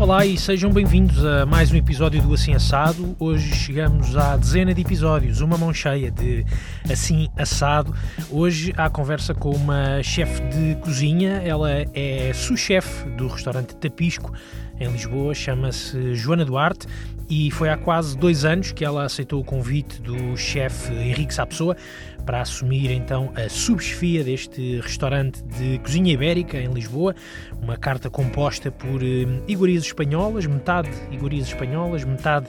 Olá e sejam bem-vindos a mais um episódio do Assim Assado. Hoje chegamos à dezena de episódios, uma mão cheia de Assim Assado. Hoje há conversa com uma chefe de cozinha, ela é sous-chefe do restaurante Tapisco em Lisboa, chama-se Joana Duarte e foi há quase dois anos que ela aceitou o convite do chefe Henrique Sapessoa para assumir então a subchefia deste restaurante de cozinha ibérica em Lisboa, uma carta composta por eh, iguarias espanholas, metade iguarias espanholas, metade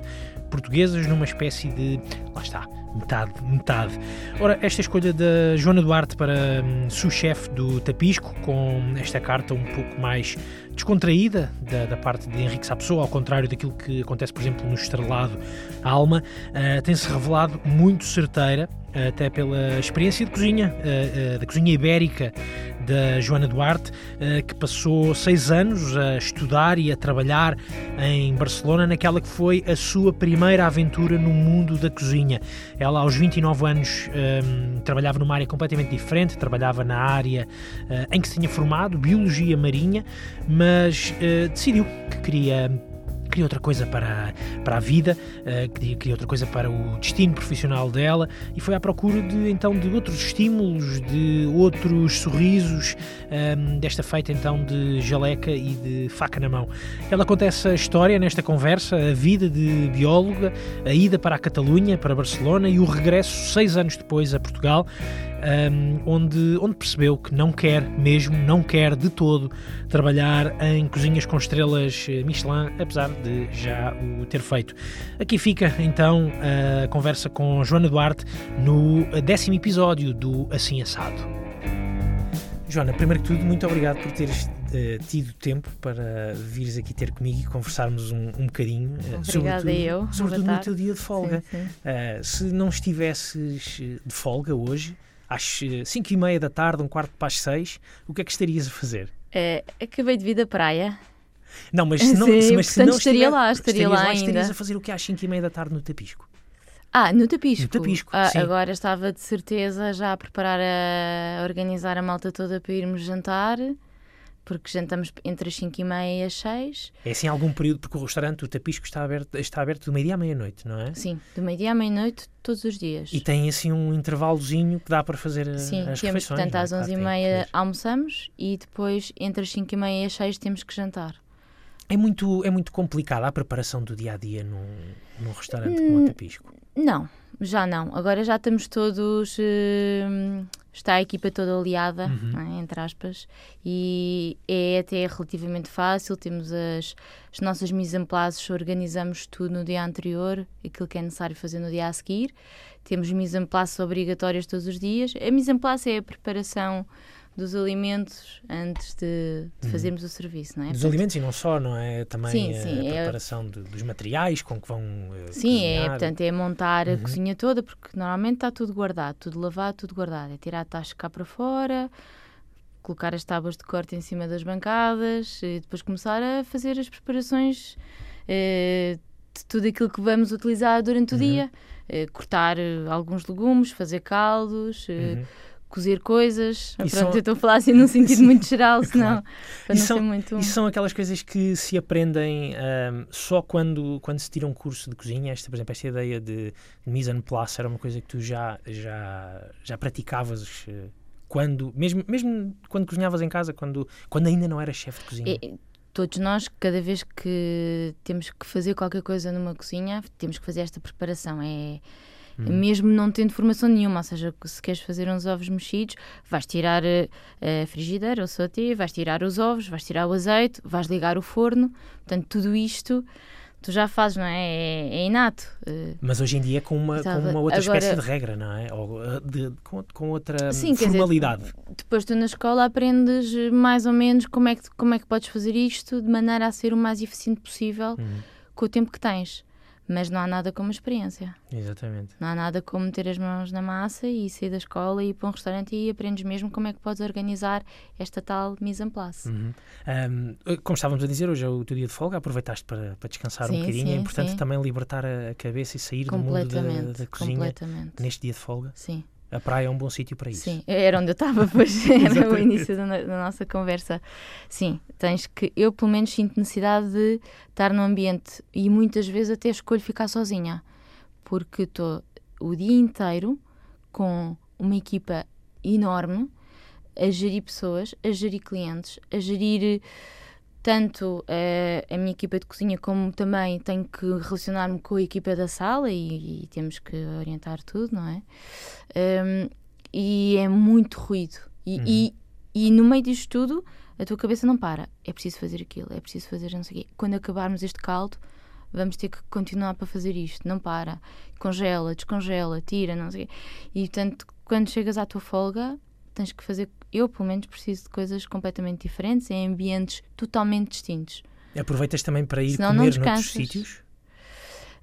portuguesas, numa espécie de. lá está metade, metade. Ora, esta escolha da Joana Duarte para um, sous-chefe do Tapisco, com esta carta um pouco mais descontraída da, da parte de Henrique Sapessoa, ao contrário daquilo que acontece, por exemplo, no Estrelado Alma, uh, tem-se revelado muito certeira até pela experiência de cozinha, uh, uh, da cozinha ibérica da Joana Duarte, uh, que passou seis anos a estudar e a trabalhar em Barcelona, naquela que foi a sua primeira aventura no mundo da cozinha. Ela, aos 29 anos, um, trabalhava numa área completamente diferente, trabalhava na área em que se tinha formado, Biologia Marinha, mas decidiu que queria queria outra coisa para, para a vida, uh, queria, queria, outra coisa para o destino profissional dela e foi à procura de então de outros estímulos, de outros sorrisos, um, ehm, desta feita então de jaleca e de faca na mão. Ela conta essa história nesta conversa, a vida de bióloga, a ida para a Catalunha, para Barcelona e o regresso seis anos depois a Portugal um, onde, onde percebeu que não quer mesmo, não quer de todo trabalhar em cozinhas com estrelas eh, Michelin, apesar de já o ter feito. Aqui fica então a conversa com Joana Duarte no décimo episódio do Assim Assado. Joana, primeiro que tudo, muito obrigado por teres uh, tido tempo para vires aqui ter comigo e conversarmos um, um bocadinho. Uh, Obrigada eu. Sobretudo no teu dia de folga. Sim, sim. Uh, se não estivesses de folga hoje, às 5 e meia da tarde, um quarto para as 6, o que é que estarias a fazer? É, acabei de vir da praia. Não, mas se não, Sim, mas se não estaria lá, estaria lá, lá ainda. Estarias a fazer o que às 5 e meia da tarde no Tapisco? Ah, no Tapisco. No Tapisco, ah. Agora estava de certeza já a preparar, a organizar a malta toda para irmos jantar porque jantamos entre as 5 e meia e as 6. É assim algum período, porque o restaurante, o Tapisco, está aberto, está aberto do meio-dia à meia-noite, não é? Sim, do meio-dia à meia-noite, todos os dias. E tem assim um intervalozinho que dá para fazer eh, Sim, as temos, refeições. portanto, é? às 11 claro, e meia almoçamos e depois entre as 5 e meia e as 6 temos que jantar. É muito, é muito complicada a preparação do dia a dia num, num restaurante hum, como o Tapisco? Não, já não. Agora já estamos todos. Uh, está a equipa toda aliada, uhum. é, entre aspas, e é até relativamente fácil. Temos as, as nossas mise en place, organizamos tudo no dia anterior, aquilo que é necessário fazer no dia a seguir. Temos mise en place obrigatórias todos os dias. A mise en place é a preparação dos alimentos antes de, de uhum. fazermos o serviço, não é? Dos Portanto, alimentos e não só, não é? Também sim, sim, a é preparação de, dos materiais com que vão uh, Sim, é, cozinhar. é, portanto, é montar uhum. a cozinha toda, porque normalmente está tudo guardado, tudo lavado, tudo guardado. É tirar a taxa cá para fora, colocar as tábuas de corte em cima das bancadas e depois começar a fazer as preparações uh, de tudo aquilo que vamos utilizar durante o uhum. dia. Cortar alguns legumes, fazer caldos... Uhum cozer coisas. Pronto, são... eu estou a falar assim num sentido muito geral, senão claro. para não são, ser muito... E são aquelas coisas que se aprendem um, só quando, quando se tira um curso de cozinha. Esta, por exemplo, esta ideia de, de mise en place era uma coisa que tu já, já, já praticavas eh, quando, mesmo, mesmo quando cozinhavas em casa, quando, quando ainda não eras chefe de cozinha. E, todos nós, cada vez que temos que fazer qualquer coisa numa cozinha, temos que fazer esta preparação. É Hum. mesmo não tendo formação nenhuma. Ou seja, se queres fazer uns ovos mexidos, vais tirar a, frigideira, o sauté, vais tirar os ovos, vais tirar o azeite, vais ligar o forno. Portanto, tudo isto tu já fazes, não é? É, é inato. Eh, Mas hoje em dia com uma, com uma outra Agora, espécie de regra, não é? Ou eh, de, com, com outra sim, formalidade. Dizer, depois tu na escola aprendes mais ou menos como é, que, como é que podes fazer isto de maneira a ser o mais eficiente possível hum. com o tempo que tens mas não há nada como experiência. Exatamente. Não há nada como meter as mãos na massa e sair da escola e ir para um restaurante e aprendes mesmo como é que podes organizar esta tal mise en place. Uhum. Um, como estávamos a dizer, hoje é o teu dia de folga, aproveitaste para, para descansar sim, um bocadinho. Sim, é importante sim. também libertar a cabeça e sair do mundo da, da cozinha neste dia de folga. Sim. A praia é um bom sítio para isso. Sim, era onde eu estava, pois era o início da, da, nossa conversa. Sim, tens que. Eu, pelo menos, sinto necessidade de estar no ambiente e muitas vezes até escolho ficar sozinha, porque estou o dia inteiro com uma equipa enorme a gerir pessoas, a gerir clientes, a gerir tanto a, a minha equipa de cozinha como também tenho que relacionar-me com a equipa da sala e, e, temos que orientar tudo, não é? Um, e é muito ruído. E, uhum. e, e, no meio disto tudo, a tua cabeça não para. É preciso fazer aquilo, é preciso fazer não sei o quê. Quando acabarmos este caldo, vamos ter que continuar para fazer isto. Não para. Congela, descongela, tira, não sei o quê. E portanto, quando chegas à tua folga, tens que fazer. Eu, pelo menos, preciso de coisas completamente diferentes, em ambientes totalmente distintos. Aproveitas também para ir Senão comer noutros sítios?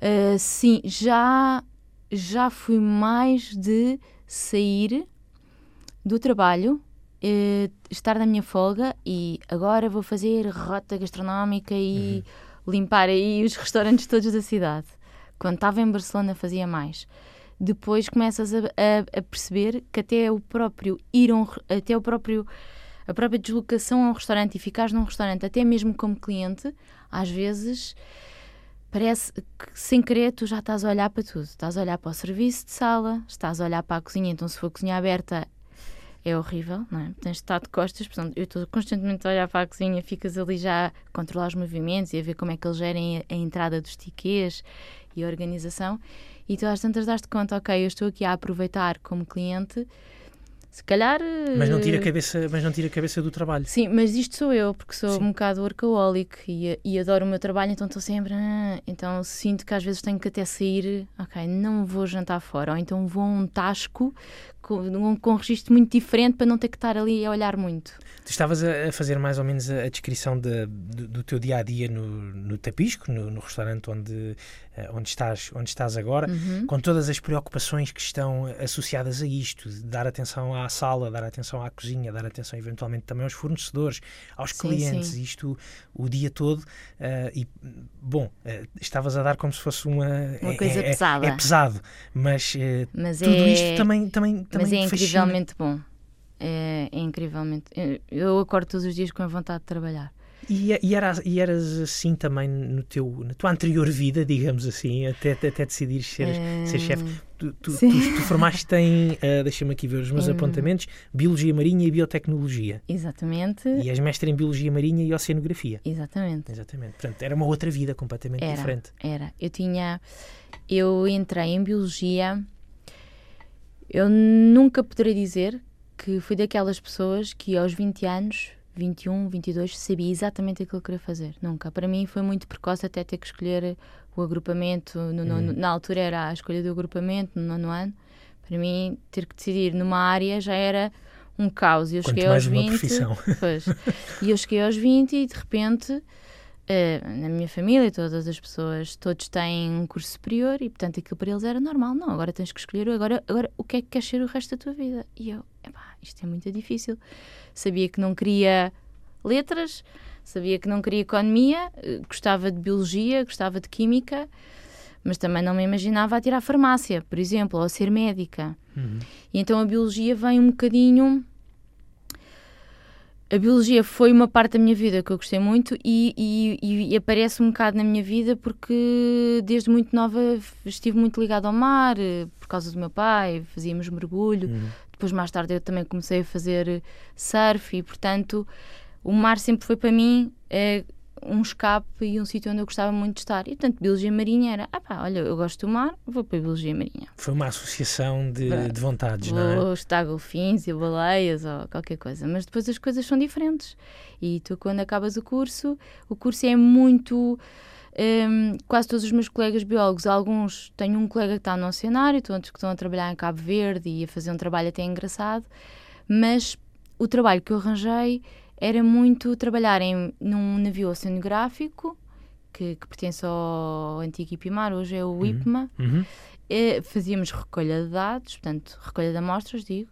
Uh, sim, já, já fui mais de sair do trabalho, uh, estar na minha folga e agora vou fazer rota gastronómica e uhum. limpar aí os restaurantes todos da cidade. Quando estava em Barcelona fazia mais depois começas a, a, a perceber que até o próprio ir um, até o próprio a própria deslocação a um restaurante e ficares num restaurante, até mesmo como cliente, às vezes parece que sem querer tu já estás a olhar para tudo. Estás a olhar para o serviço de sala, estás a olhar para a cozinha, então se for cozinha aberta é horrível, não é? Tens de estar de costas, portanto, eu estou constantemente a olhar para a cozinha, ficas ali já a controlar os movimentos e a ver como é que eles gerem a, a entrada dos tickets e a organização e tu às tantas daste conta, ok, eu estou aqui a aproveitar como cliente, se calhar. Mas não tira a cabeça, mas não tira a cabeça do trabalho. Sim, mas isto sou eu, porque sou Sim. um bocado workaholic e, e adoro o meu trabalho, então estou sempre. Ah, então sinto que às vezes tenho que até sair, ok, não vou jantar fora, ou então vou a um tasco com, com um registro muito diferente para não ter que estar ali a olhar muito. Tu estavas a fazer mais ou menos a, descrição de, do, do, teu dia a dia no, no Tapisco, no, no restaurante onde, eh, onde, estás, onde estás agora, uhum. com todas as preocupações que estão associadas a isto, dar atenção à sala, dar atenção à cozinha, dar atenção eventualmente também aos fornecedores, aos sim, clientes, sim. isto o dia todo. Uh, e, bom, uh, estavas a dar como se fosse uma. Uma é, coisa é, pesada. É, é pesado, mas, uh, mas tudo é... isto também, também, também mas é incrivelmente bom. É, é, incrivelmente. Eu acordo todos os dias com a vontade de trabalhar. E, e, era, e eras assim também no teu, na tua anterior vida, digamos assim, até, até decidires ser, é... ser chefe. Tu, tu, tu, tu, formaste em, uh, deixa-me aqui ver os meus apontamentos, Biologia Marinha e Biotecnologia. Exatamente. E és mestre em Biologia Marinha e Oceanografia. Exatamente. Exatamente. Portanto, era uma outra vida completamente era, diferente. Era. Eu tinha. Eu entrei em Biologia eu nunca poderei dizer que fui daquelas pessoas que aos 20 anos, 21, 22, sabia exatamente aquilo que queria fazer. Nunca. Para mim foi muito precoce até ter que escolher o agrupamento. No, no, uhum. Na altura era a escolha do agrupamento, no nono ano. Para mim, ter que decidir numa área já era um caos. Eu Quanto cheguei aos 20. Pois, e eu cheguei aos 20 e de repente Uh, na minha família, todas as pessoas, todos têm um curso superior e, portanto, aquilo para eles era normal. Não, agora tens que escolher agora, agora o que é que queres ser o resto da tua vida. E eu, epá, isto é muito difícil. Sabia que não queria letras, sabia que não queria economia, uh, gostava de biologia, gostava de química, mas também não me imaginava a tirar farmácia, por exemplo, ou a ser médica. Uhum. E então a biologia vem um bocadinho a biologia foi uma parte da minha vida que eu gostei muito e, e, e, aparece um bocado na minha vida porque desde muito nova estive muito ligada ao mar, por causa do meu pai, fazíamos mergulho. Uhum. Depois, mais tarde, eu também comecei a fazer surf e, portanto, o mar sempre foi para mim é, um escape e um sítio onde eu gostava muito de estar. E, portanto, Biologia Marinha era, ah pá, olha, eu gosto do mar, vou para a Biologia Marinha. Foi uma associação de, de vontades, vou não é? Vou estar golfins e baleias ou qualquer coisa, mas depois as coisas são diferentes. E tu, quando acabas o curso, o curso é muito... Um, quase todos os meus colegas biólogos, alguns, tenho um colega que está no oceanário, outros que estão a trabalhar em Cabo Verde e a fazer um trabalho até engraçado, mas o trabalho que eu arranjei era muito trabalhar em, num navio oceanográfico, que, que pertence ao antigo IPMAR, hoje é o uhum. IPMA. Uhum. E, fazíamos recolha de dados, portanto, recolha de amostras, digo,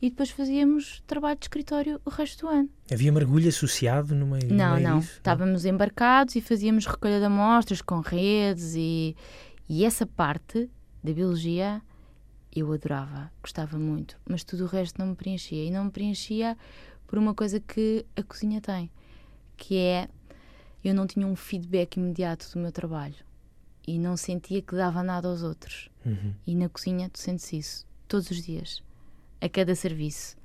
e depois fazíamos trabalho de escritório o resto do ano. Havia mergulho associado no meio Não, no meio não. Disso? Estávamos não. embarcados e fazíamos recolha de amostras com redes e, e essa parte da biologia eu adorava, gostava muito, mas tudo o resto não me preenchia. E não me preenchia por uma coisa que a cozinha tem, que é eu não tinha um feedback imediato do meu trabalho e não sentia que dava nada aos outros. Uhum. E na cozinha tu sentes isso todos os dias, a cada serviço.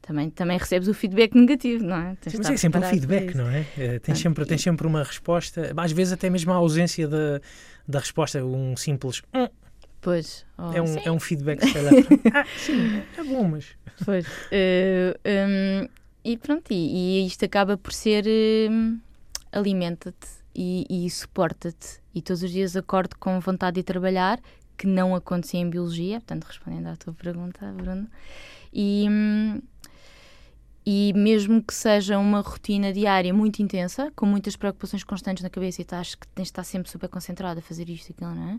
Também, também recebes o feedback negativo, não é? Sim, mas é sempre um feedback, não é? é tens, sempre, tens sempre uma resposta, às vezes até mesmo a ausência da, da resposta, um simples. Hum, Pois. Oh, é, um, é um feedback, se calhar. ah, sim, é bom, mas. Pois. Uh, um, e pronto, e, e, isto acaba por ser. Uh, alimenta-te e, e suporta-te. E todos os dias acordo com vontade de trabalhar, que não acontecia em biologia, portanto, respondendo à tua pergunta, Bruno. E. Um, e mesmo que seja uma rotina diária muito intensa, com muitas preocupações constantes na cabeça e estás que tens de estar sempre super concentrado a fazer isto e aquilo, não é?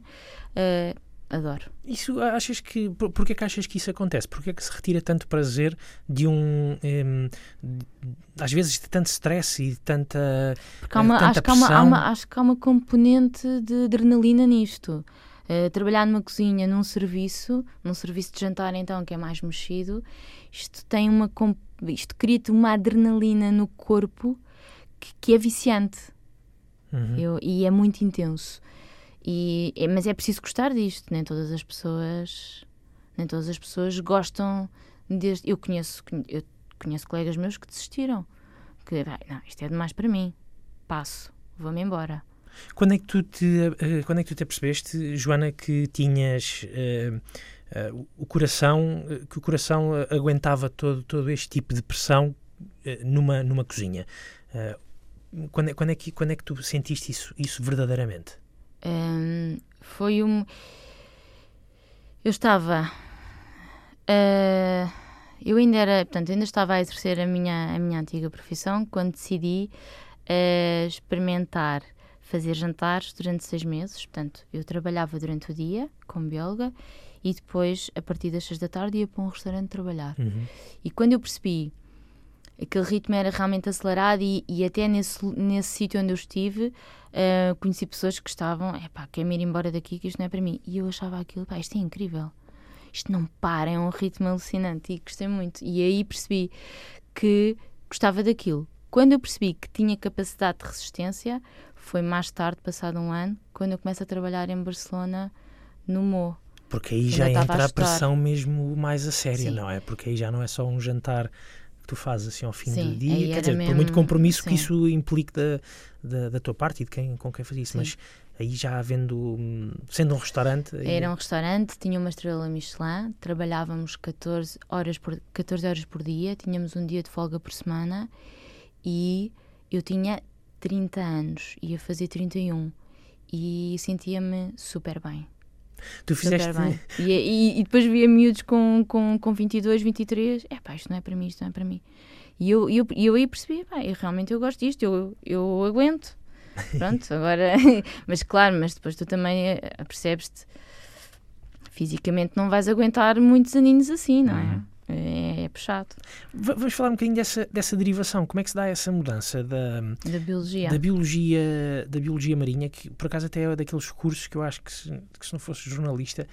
Uh, adoro. Isso achas que. Porquê que achas que isso acontece? Porquê que se retira tanto prazer de um. Um, às vezes de tanto stress e de tanta. Porque há uma, acho, que há uma, há uma, acho que há uma componente de adrenalina nisto. Uh, trabalhar numa cozinha, num serviço, num serviço de jantar, então, que é mais mexido, isto tem uma. Isto cria-te uma adrenalina no corpo que, que é viciante. Uhum. Eu, e é muito intenso. E, mas é preciso gostar disto, nem todas as pessoas nem todas as pessoas gostam deste. Eu conheço, eu conheço colegas meus que desistiram. Que não, isto é demais para mim. Passo, vou-me embora. Quando é que tu te, uh, quando é que tu te apercebeste, Joana, que tinhas uh, uh, o coração, que o coração aguentava todo, todo este tipo de pressão numa, numa cozinha? quando, é, quando, é que, quando é que tu sentiste isso, isso verdadeiramente? Um, foi um. Eu estava. Uh, eu ainda era. Portanto, ainda estava a exercer a minha, a minha antiga profissão quando decidi uh, experimentar fazer jantares durante seis meses. Portanto, eu trabalhava durante o dia como bióloga e depois, a partir das seis da tarde, ia para um restaurante trabalhar. Uhum. E quando eu percebi aquele ritmo era realmente acelerado e, e até nesse, nesse sítio onde eu estive uh, conheci pessoas que estavam, é pá, quer-me ir embora daqui que isto não é para mim. E eu achava aquilo, pá, isto é incrível. Isto não para, é um ritmo alucinante e gostei muito. E aí percebi que gostava daquilo. Quando eu percebi que tinha capacidade de resistência, foi mais tarde, passado um ano, quando eu começo a trabalhar em Barcelona no Mo. Porque aí já entra a, a pressão mesmo mais a séria, Sim. não é? Porque aí já não é só um jantar que tu fazes assim ao fim Sim, do dia, quer dizer, mesmo... por muito compromisso Sim. que isso implique da, da, da, tua parte e de quem, com quem faz isso, Sim. mas aí já havendo, sendo um restaurante... Era um restaurante, tinha uma estrela Michelin, trabalhávamos 14 horas, por, 14 horas por dia, tínhamos um dia de folga por semana e eu tinha 30 anos, ia fazer 31 e sentia-me super bem. Tu fizeste. E, e, e, depois via miúdos com, com, com 22, 23. É pá, isto não é para mim, isto não é para mim. E eu, eu, eu aí percebi, pá, eu, realmente eu gosto disto, eu, eu aguento. Pronto, agora. mas claro, mas depois tu também eh, percebes-te. Fisicamente não vais aguentar muitos aninhos assim, não é? Uhum. É, é puxado. Vamos falar um bocadinho dessa, dessa derivação. Como é que se dá essa mudança da, da, biologia. da biologia da biologia marinha, que por acaso até é daqueles cursos que eu acho que se, que se não fosse jornalista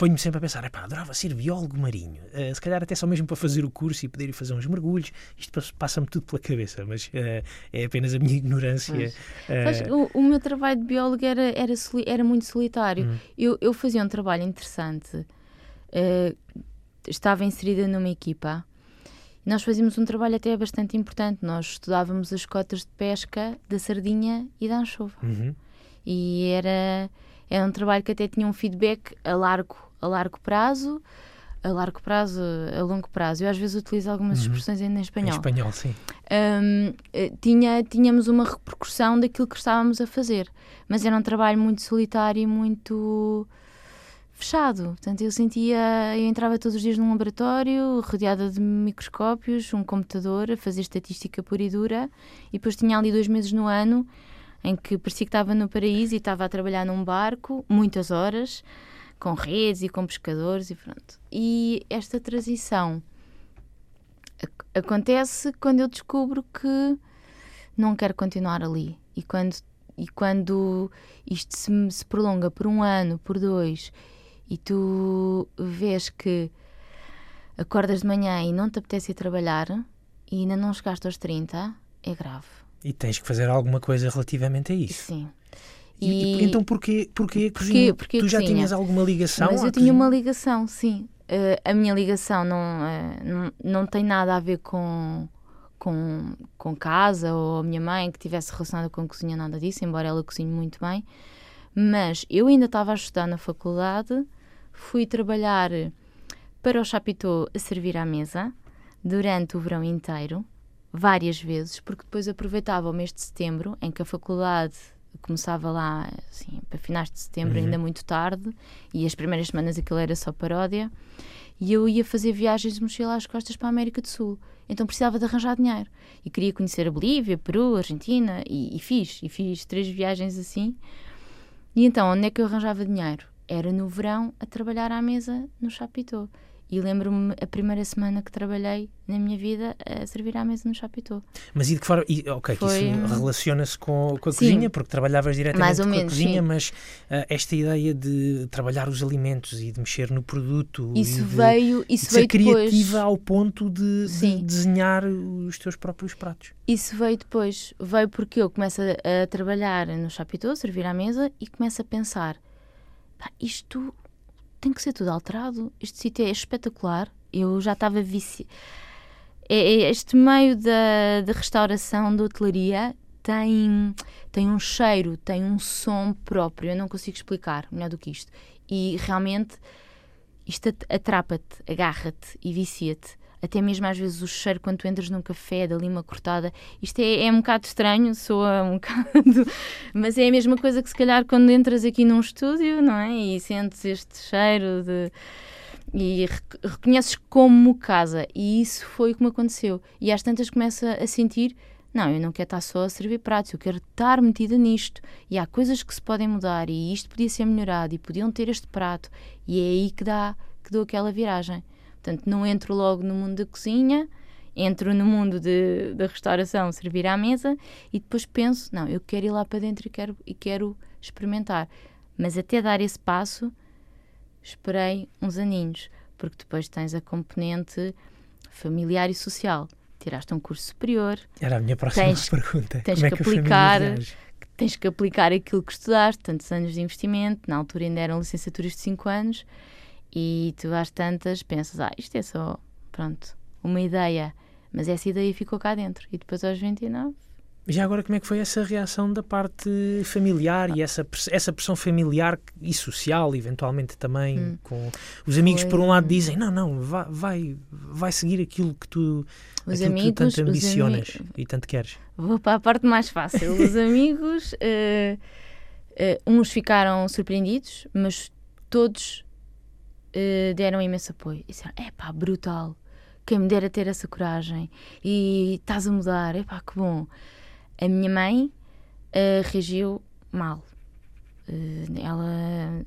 ponho-me sempre a pensar, pá, adorava ser biólogo marinho. Uh, se calhar até só mesmo para fazer o curso e poder ir fazer uns mergulhos. Isto passa-me tudo pela cabeça, mas uh, é apenas a minha ignorância. Uh... O, o, meu trabalho de biólogo era, era, era muito solitário. Hum. Eu, eu fazia um trabalho interessante estava inserida numa equipa. Nós fazíamos um trabalho até bastante importante. Nós estudávamos as cotas de pesca da sardinha e da anchova. Uhum. E era, era um trabalho que até tinha um feedback a largo, a largo prazo, a largo prazo, a longo prazo. Eu às vezes utilizo algumas uhum. expressões ainda em espanhol. Em espanhol, sim. Um, eh, tinha, tínhamos uma repercussão daquilo que estávamos a fazer. Mas era um trabalho muito solitário e muito fechado. Portanto, eu sentia, eu entrava todos os dias num laboratório, rodeada de microscópios, um computador, a fazer estatística pura e dura, e depois tinha ali dois meses no ano em que parecia que estava no paraíso e estava a trabalhar num barco, muitas horas, com redes e com pescadores e pronto. E esta transição acontece quando eu descubro que não quero continuar ali. E quando, e quando isto se, se prolonga por um ano, por dois, e tu vês que acordas de manhã e não te apetece ir trabalhar e ainda não chegaste aos 30, é grave. E tens que fazer alguma coisa relativamente a isso. Sim. E, e então porquê, porquê cozinha? Porquê, tu já cozinha? tinhas alguma ligação? Mas eu tinha uma ligação, sim. Uh, a minha ligação não, uh, não, não tem nada a ver com, com, com casa ou a minha mãe que tivesse relacionada com a cozinha, nada disso, embora ela cozinhe muito bem. Mas eu ainda estava a estudar na faculdade, fui trabalhar para o Chapitou a servir à mesa durante o verão inteiro, várias vezes, porque depois aproveitava o mês de setembro, em que a faculdade começava lá assim, para finais de setembro, uhum. ainda muito tarde, e as primeiras semanas aquilo era só paródia, e eu ia fazer viagens de mochila às costas para a América do Sul. Então precisava de arranjar dinheiro. E queria conhecer a Bolívia, Peru, Argentina, e, e fiz. E fiz três viagens assim. E então, onde é que eu arranjava dinheiro? Era no verão a trabalhar à mesa no Chapitou. E lembro-me a primeira semana que trabalhei na minha vida a servir à mesa no Chapitou. Mas e de que forma? E, ok, Foi... isso relaciona-se com, com a Sim, cozinha, porque trabalhavas diretamente com menos, a cozinha, sim. mas uh, esta ideia de trabalhar os alimentos e de mexer no produto. Isso de, veio. Isso de ser veio criativa depois. ao ponto de, de, desenhar os teus próprios pratos. Isso veio depois. Veio porque eu começo a, a trabalhar no Chapitou, servir à mesa e começo a pensar: isto tem que ser tudo alterado. Este sítio é espetacular. Eu já estava vici... É, é, este meio da, da restauração, da hotelaria, tem, tem um cheiro, tem um som próprio. Eu não consigo explicar melhor do que isto. E realmente isto atrapa-te, agarra-te e vicia-te até mesmo às vezes o cheiro quando tu entras num café da lima cortada. Isto é, é um bocado estranho, soa um bocado, mas é a mesma coisa que se calhar quando entras aqui num estúdio, não é? E sentes este cheiro de e reconheces como casa. E isso foi o que me aconteceu. E às tantas começa a sentir: não, eu não quero estar só a servir pratos, eu quero estar metida nisto. E há coisas que se podem mudar, e isto podia ser melhorado, e podiam ter este prato. E é aí que dá que dou aquela viragem. Portanto, não entro logo no mundo da cozinha, entro no mundo de, da restauração, servir à mesa e depois penso, não, eu quero ir lá para dentro e quero, e quero experimentar. Mas até dar esse passo, esperei uns aninhos, porque depois tens a componente familiar e social. Tiraste um curso superior. Era a minha próxima tens, pergunta. Tens Como é que, que aplicar tens que aplicar aquilo que estudaste, tantos anos de investimento, na altura ainda eram licenciaturas de 5 anos, e tu às tantas pensas, ah, isto é só, pronto, uma ideia. Mas essa ideia ficou cá dentro. E depois aos 29 já agora, como é que foi essa reação da parte familiar e essa, essa pressão familiar e social, eventualmente também, hum. com os amigos, foi... por um lado, dizem: não, não, vai, vai, vai seguir aquilo que tu, os amigos, que tu tanto ambicionas e tanto queres. Vou para a parte mais fácil. Os amigos, uh, uh, uns ficaram surpreendidos, mas todos uh, deram imenso apoio. E disseram: é pá, brutal. Quem me dera ter essa coragem. E estás a mudar. É pá, que bom. A minha mãe uh, reagiu mal. Uh, ela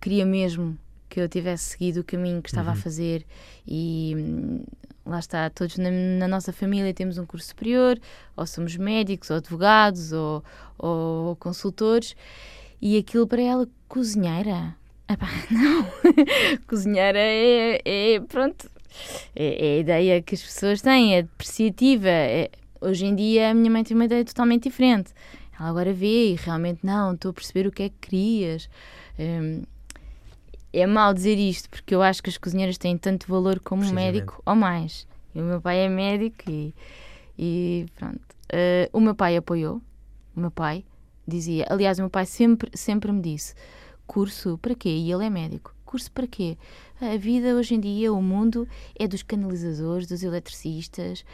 queria mesmo que eu tivesse seguido o caminho que estava uhum. a fazer e hum, lá está, todos na, na, nossa família temos um curso superior, ou somos médicos, ou advogados, ou, ou consultores, e aquilo para ela, cozinheira, Epá, não, cozinheira é, é pronto, é, é, a ideia que as pessoas têm, é depreciativa. É, hoje em dia a minha mãe tem uma ideia totalmente diferente. Ela agora vê e realmente não, estou a perceber o que é que querias. Hum, é mal dizer isto, porque eu acho que as cozinheiras têm tanto valor como um médico ou mais. E o meu pai é médico e, e pronto. Uh, o meu pai apoiou, o meu pai dizia, aliás, o meu pai sempre, sempre me disse Curso para quê? E ele é médico. Curso para quê? A vida hoje em dia, o mundo é dos canalizadores, dos eletricistas.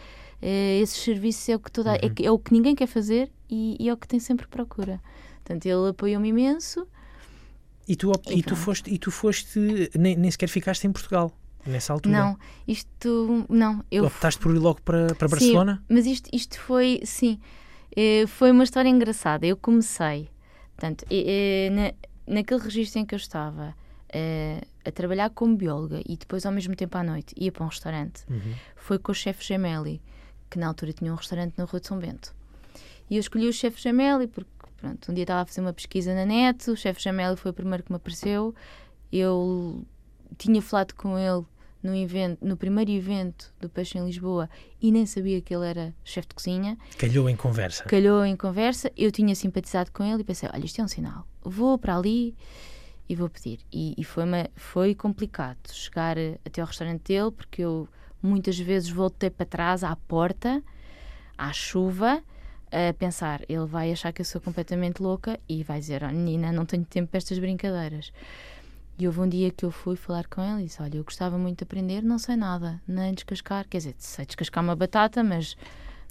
Uh, esses serviços é o que toda, é uhum. é, é, o que ninguém quer fazer e, e, é o que tem sempre procura. Portanto, ele apoiou-me imenso. E tu, e, e tu foste, e tu foste nem, nem sequer ficaste em Portugal nessa altura? Não, isto não. Eu optaste por ir logo para, para Barcelona? Sim, mas isto, isto foi, sim, eh, foi uma história engraçada. Eu comecei, portanto, na, naquele registro em que eu estava uh, a trabalhar como bióloga e depois ao mesmo tempo à noite ia para um restaurante, uhum. foi com o chefe Gemelli, que na altura tinha um restaurante na Rua de São Bento. E eu escolhi o chefe Gemelli porque, pronto, um dia estava a fazer uma pesquisa na net, o chefe Gemelli foi o primeiro que me apareceu eu tinha falado com ele no, evento, no primeiro evento do Peixe em Lisboa e nem sabia que ele era chefe de cozinha. Calhou em conversa. Calhou em conversa. Eu tinha simpatizado com ele e pensei: olha, isto é um sinal. Vou para ali e vou pedir. E, e foi, uma, foi complicado chegar até ao restaurante dele, porque eu muitas vezes voltei para trás à porta, à chuva, a pensar: ele vai achar que eu sou completamente louca e vai dizer: oh, Nina, não tenho tempo para estas brincadeiras. E houve um dia que eu fui falar com ele e disse: Olha, eu gostava muito de aprender, não sei nada, nem descascar. Quer dizer, sei descascar uma batata, mas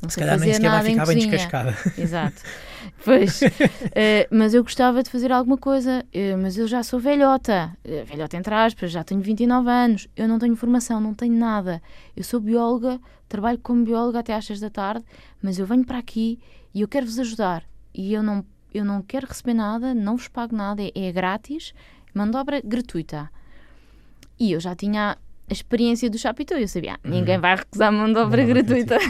não Se sei calhar nem fazer sequer vai nada em ficar bem cozinha. descascada. Exato. Pois, eh, mas eu gostava de fazer alguma coisa, eh, mas eu já sou velhota, eh, velhota entre aspas, já tenho 29 anos, eu não tenho formação, não tenho nada. Eu sou bióloga, trabalho como bióloga até às 6 da tarde, mas eu venho para aqui e eu quero vos ajudar. E eu não, eu não quero receber nada, não vos pago nada, é, é grátis, mão de obra gratuita. E eu já tinha a experiência do Chapitou, eu sabia, ah, ninguém vai recusar mão de obra obra gratuita.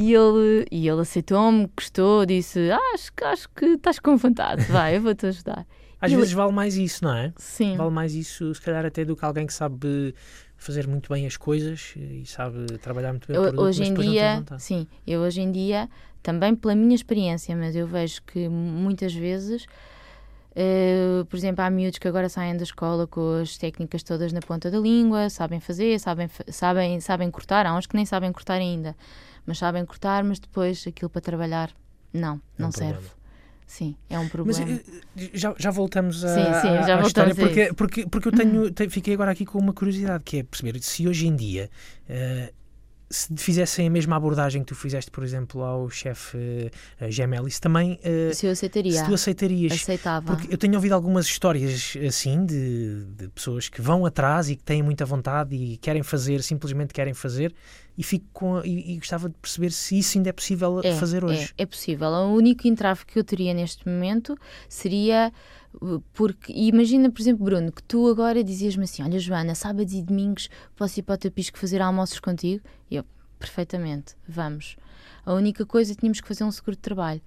E ele, e ele aceitou-me, gostou, disse: ah, acho, que- acho que estás com vontade, vai, eu vou-te ajudar. Às E vezes vale mais isso, não é? Sim, Vale mais isso, se calhar, até do que alguém que sabe fazer muito bem as coisas e sabe trabalhar muito bem o produto, hoje em não dia, sim, eu hoje em dia, também pela minha experiência, mas eu vejo que muitas vezes, eh, por exemplo, há miúdos que agora saem da escola com as técnicas todas na ponta da língua, sabem fazer, sabem, sabem, sabem cortar, há uns que nem sabem cortar ainda, mas sabem cortar, mas depois aquilo para trabalhar, não, É um não problema. serve. Sim, é um Mas problema. eh, já, já voltamos a, Sim, sim, à- já à voltamos história, porque, porque, porque eu tenho, te- fiquei agora aqui com uma curiosidade, que é perceber se hoje em dia eh, se fizessem a mesma abordagem que tu fizeste, por exemplo, ao chefe uh, Gemelli, se também eh, Se eu aceitaria, se tu aceitarias. aceitava. Porque eu tenho ouvido algumas histórias assim de, de pessoas que vão atrás e que têm muita vontade e querem fazer, simplesmente querem fazer, e fico com e, e gostava de perceber se isso ainda é possível É, fazer hoje. É, é possível. O único entrave que eu teria neste momento seria uh, porque, imagina, por exemplo, Bruno, que tu agora dizias-me assim: Olha, Joana, sábados e domingos posso ir para o teu pisco fazer almoços contigo? E eu, perfeitamente, vamos. A única coisa tínhamos que fazer um seguro de trabalho.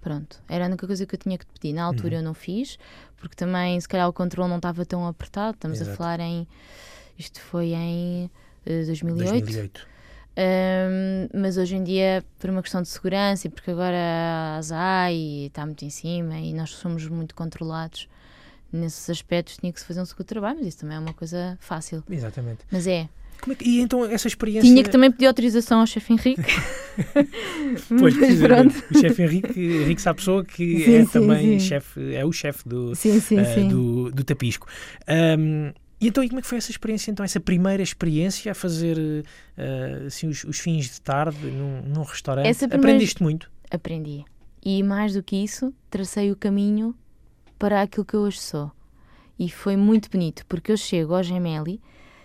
Pronto, era a única coisa que eu tinha que te pedir. Na altura Uhum. eu não fiz, porque também, se calhar, o controle não estava tão apertado. Estamos Exato. a falar em. Isto foi em uh, 2008. 2008. Um, mas hoje em dia, por uma questão de segurança e porque agora a ASAI está muito em cima e nós somos muito controlados nesses aspectos, tinha que se fazer um seguro de trabalho, mas isso também é uma coisa fácil. Exatamente. Mas é, é que- e então essa experiência. tinha que também pedir autorização ao chefe Henrique. Pois, pronto. O chefe Henrique, Henrique Sapessoa, que Sim, é sim, também sim. chefe, é o chefe do, sim. do, do Tapisco. Ahm, e então, e como é que foi essa experiência, então, essa primeira experiência a fazer eh, assim, os, os fins de tarde num, num restaurante? Primeira- Aprendeste muito? Aprendi. E mais do que isso, tracei o caminho para aquilo que eu hoje sou. E foi muito bonito, porque eu chego ao Gemelli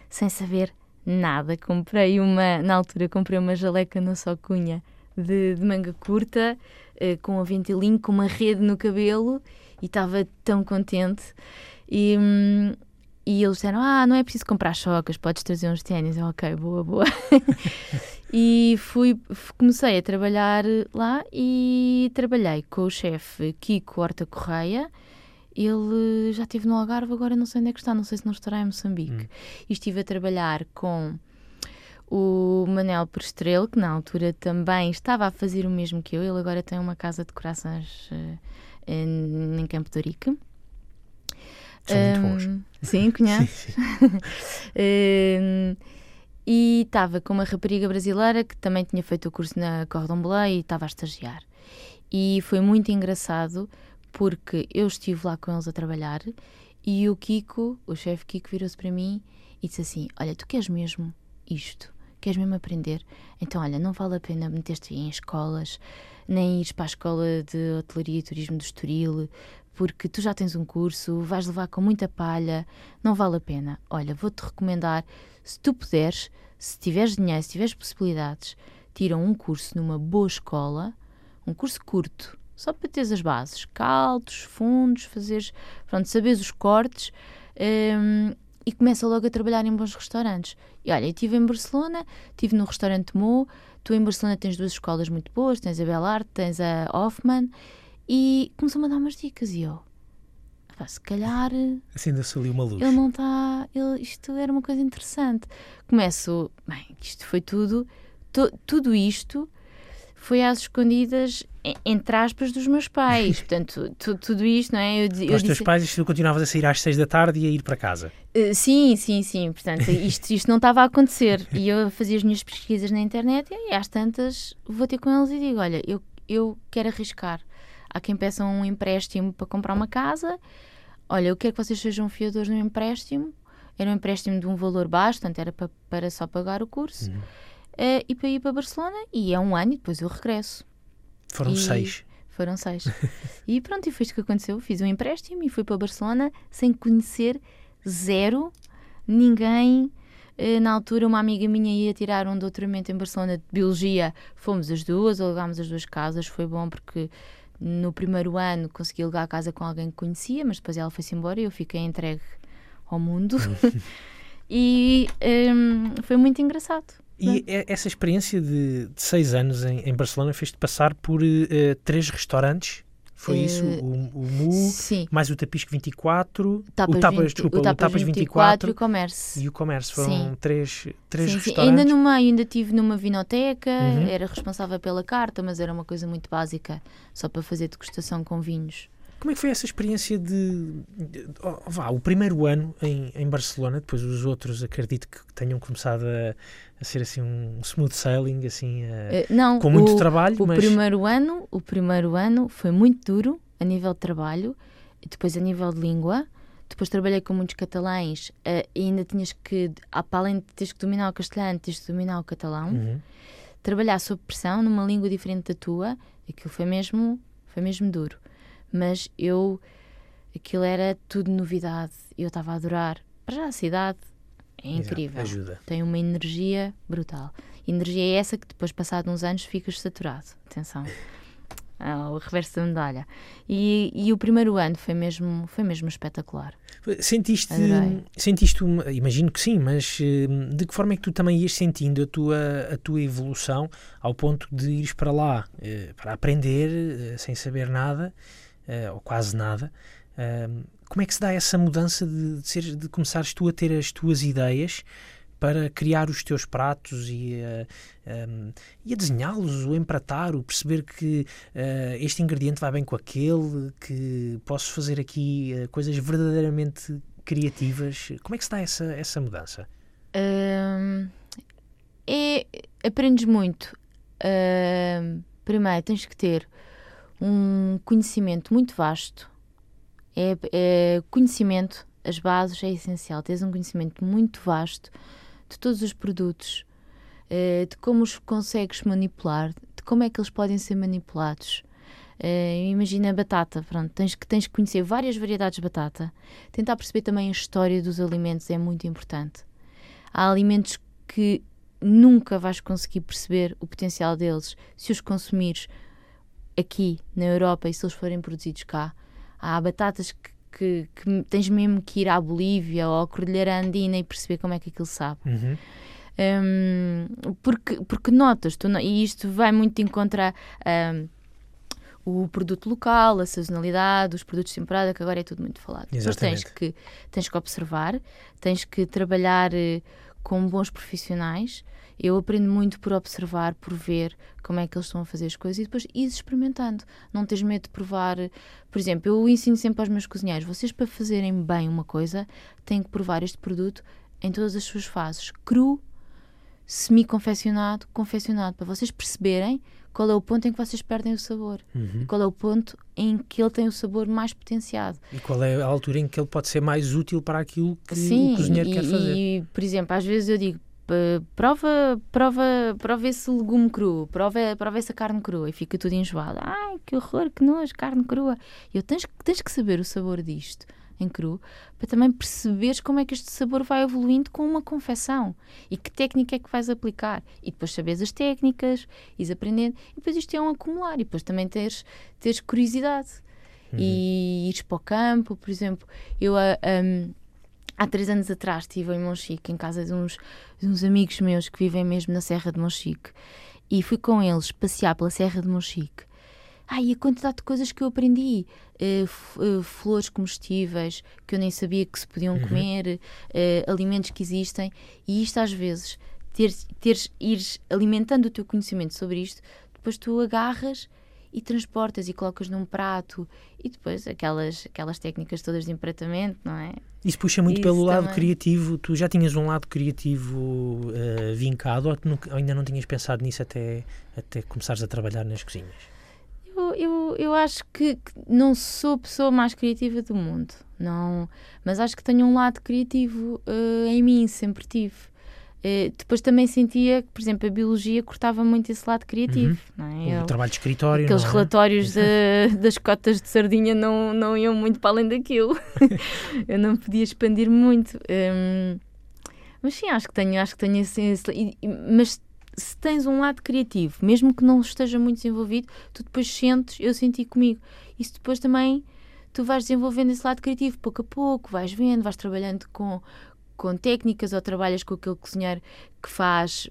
sem saber nada. Comprei uma, na altura, comprei uma jaleca na Socunha de, de manga curta, eh, com um ventilinho, com uma rede no cabelo, e estava tão contente. E, hum, e eles disseram: Ah, não é preciso comprar chocas, podes trazer uns ténis. Eu, ok, boa, boa. e fui, comecei a trabalhar lá e trabalhei com o chefe Kiko Horta Correia. Ele já esteve no Algarve, agora não sei onde é que está, não sei se não estará em Moçambique. E estive a trabalhar com o Manel Prestrelo, que na altura também estava a fazer o mesmo que eu. Ele agora tem uma casa de corações eh, em, Campo de Ourique. São muito bons. Hum, Sim, conhece? Hum, e estava com uma rapariga brasileira que também tinha feito o curso na Cordon Bleu e estava a estagiar. E foi muito engraçado porque eu estive lá com eles a trabalhar e o Kiko, o chefe Kiko, virou-se para mim e disse assim: Olha, tu queres mesmo isto? Queres mesmo aprender? Então, olha, não vale a pena meter-te em escolas, nem ires para a escola de hotelaria e turismo do Estoril, porque tu já tens um curso, vais levar com muita palha, não vale a pena. Olha, vou-te recomendar, se tu puderes, se tiveres dinheiro, se tiveres possibilidades, tira um curso numa boa escola, um curso curto, só para teres as bases, caldos, fundos, fazeres, pronto, saberes os cortes hum, e começa logo a trabalhar em bons restaurantes. E olha, eu estive em Barcelona, estive no restaurante Mo, tu em Barcelona tens duas escolas muito boas, tens a Belarte, tens a Hoffman, e começou-me a dar umas dicas e eu, pá, se calhar Acenda-se ali uma luz. ele não está. Isto era uma coisa interessante. Começo, bem, isto foi tudo, to- tudo isto foi às escondidas, entre aspas, dos meus pais. Portanto, tu- tudo isto, não é? Eu, Para eu os teus disse, pais, isto tu continuavas a sair às seis da tarde e a ir para casa. "Eh, sim, sim, sim. Portanto, isto, isto não estava a acontecer. E eu fazia as minhas pesquisas na internet e às tantas vou ter com eles e digo: olha, eu, eu quero arriscar. Há quem peça um empréstimo para comprar uma casa. Olha, eu quero que vocês sejam fiadores no empréstimo. Era um empréstimo de um valor baixo, portanto era para, para só pagar o curso. Uhum. Eh, e para ir para Barcelona. E é um ano e depois eu regresso. Foram E- seis. Foram seis. e pronto, e foi isto que aconteceu. Fiz um empréstimo e fui para Barcelona sem conhecer zero ninguém. Eh, Na altura, uma amiga minha ia tirar um doutoramento em Barcelona de Biologia. Fomos as duas, alugámos as duas casas. Foi bom porque no primeiro ano consegui alugar a casa com alguém que conhecia, mas depois ela foi-se embora e eu fiquei entregue ao mundo. e hum, foi muito engraçado. E e- essa experiência de, de seis anos em, em Barcelona fez-te passar por eh, três restaurantes. Foi Eh, isso? O, o Mu, Sim. mais o Tapisco 24, Tapas o Tapas, 20 desculpa, o o Tapas Tapas 24 24 e o Comércio. e o Comércio. Foram Sim. três, três Sim, restaurantes. Ainda meio, ainda estive numa vinoteca, Uhum. era responsável pela carta, mas era uma coisa muito básica, só para fazer degustação com vinhos. Como é que foi essa experiência de, de- oh, vá, o primeiro ano em, em Barcelona, depois os outros acredito que tenham começado a, a ser assim um smooth sailing, assim, a- Eh, não, com muito o, trabalho, o mas primeiro ano, o primeiro ano foi muito duro a nível de trabalho, e depois a nível de língua. Depois trabalhei com muitos catalães eh, e ainda tinhas que, ah, para além de teres que dominar o castelhano, tens que dominar o catalão. Uhum. trabalhar sob pressão numa língua diferente da tua, aquilo foi mesmo, foi mesmo duro. Mas eu, aquilo era tudo novidade, eu estava a adorar. Para já a cidade é Exato, incrível, ajuda. tem uma energia brutal. Energia é essa que depois, passado uns anos, ficas saturado. Atenção. Ah, o reverso da medalha. E, e o primeiro ano foi mesmo, foi mesmo espetacular. Sentiste, Adorei. sentiste uma, imagino que sim, mas eh, de que forma é que tu também ias sentindo a tua, a tua evolução ao ponto de ires para lá eh, para aprender eh, sem saber nada eh, ou quase nada? Ah, como é que se dá essa mudança de, de, seres- de começares tu a ter as tuas ideias para criar os teus pratos e, a- um, e a desenhá-los, o empratar, o perceber que eh, este ingrediente vai bem com aquele, que posso fazer aqui eh, coisas verdadeiramente criativas. Como é que se dá essa, essa mudança? Hum, é, aprendes muito. Primeiro, tens que ter um conhecimento muito vasto. É, é conhecimento, as bases é essencial. Tens um conhecimento muito vasto de todos os produtos, eh, de como os consegues manipular, de como é que eles podem ser manipulados. Eh, imagina a batata, pronto, tens que, tens que conhecer várias variedades de batata. Tentar perceber também a história dos alimentos é muito importante. Há alimentos que nunca vais conseguir perceber o potencial deles se os consumires aqui na Europa e se eles forem produzidos cá. Há batatas que, que, que tens mesmo que ir à Bolívia ou à Cordilheira Andina e perceber como é que aquilo sabe. Uhum. Hum, porque, porque notas, tu e isto vai muito em contra hum, o produto local, a sazonalidade, os produtos de temporada, que agora é tudo muito falado. Depois tens Exatamente. que, tens que observar, tens que trabalhar eh, com bons profissionais. Eu aprendo muito por observar, por ver como é que eles estão a fazer as coisas e depois ir experimentando. Não tens medo de provar. Por exemplo, eu ensino sempre aos meus cozinheiros: vocês, para fazerem bem uma coisa, têm que provar este produto em todas as suas fases, cru, semi-confeccionado, confeccionado, para vocês perceberem qual é o ponto em que vocês perdem o sabor, Uhum. qual é o ponto em que ele tem o sabor mais potenciado. E qual é a altura em que ele pode ser mais útil para aquilo que Sim, o cozinheiro e, quer fazer? e, por exemplo, às vezes eu digo "P- prova, prova, prova esse legume cru, prova, prova essa carne crua e fica tudo enjoado. Ai, que horror, que nojo, carne crua. Eu tens, que- tens que saber o sabor disto em cru para também perceberes como é que este sabor vai evoluindo com uma confecção e que técnica é que vais aplicar. E depois saberes as técnicas, ires aprendendo, e depois isto é um acumular, e depois também teres, teres curiosidade. E ires para o campo, por exemplo, eu a. Há três anos atrás estive em Monchique, em casa de uns, de uns amigos meus que vivem mesmo na Serra de Monchique. E fui com eles passear pela Serra de Monchique. Ai, a quantidade de coisas que eu aprendi. Uh, uh, flores comestíveis que eu nem sabia que se podiam uhum. comer, uh, alimentos que existem. E isto às vezes, teres, teres, ires alimentando o teu conhecimento sobre isto, depois tu agarras e transportas e colocas num prato e depois aquelas, aquelas técnicas todas de empratamento, não é? Isso puxa muito Isso pelo lado também. criativo. Tu já tinhas um lado criativo uh, vincado ou, nunca, ou ainda não tinhas pensado nisso até, até começares a trabalhar nas cozinhas? Eu, eu, eu acho que não sou a pessoa mais criativa do mundo, não, mas acho que tenho um lado criativo uh, em mim, sempre tive. Uh, depois também sentia que, por exemplo, a biologia cortava muito esse lado criativo. Uhum. Não é? O Eu, trabalho de escritório. Aqueles é? relatórios de, das cotas de sardinha não, não iam muito para além daquilo. Eu não podia expandir muito. Um, mas sim, acho que tenho, acho que tenho esse, esse mas se tens um lado criativo, mesmo que não esteja muito desenvolvido, tu depois sentes, eu senti comigo. Isso depois também tu vais desenvolvendo esse lado criativo pouco a pouco, vais vendo, vais trabalhando com, com técnicas ou trabalhas com aquele cozinheiro que faz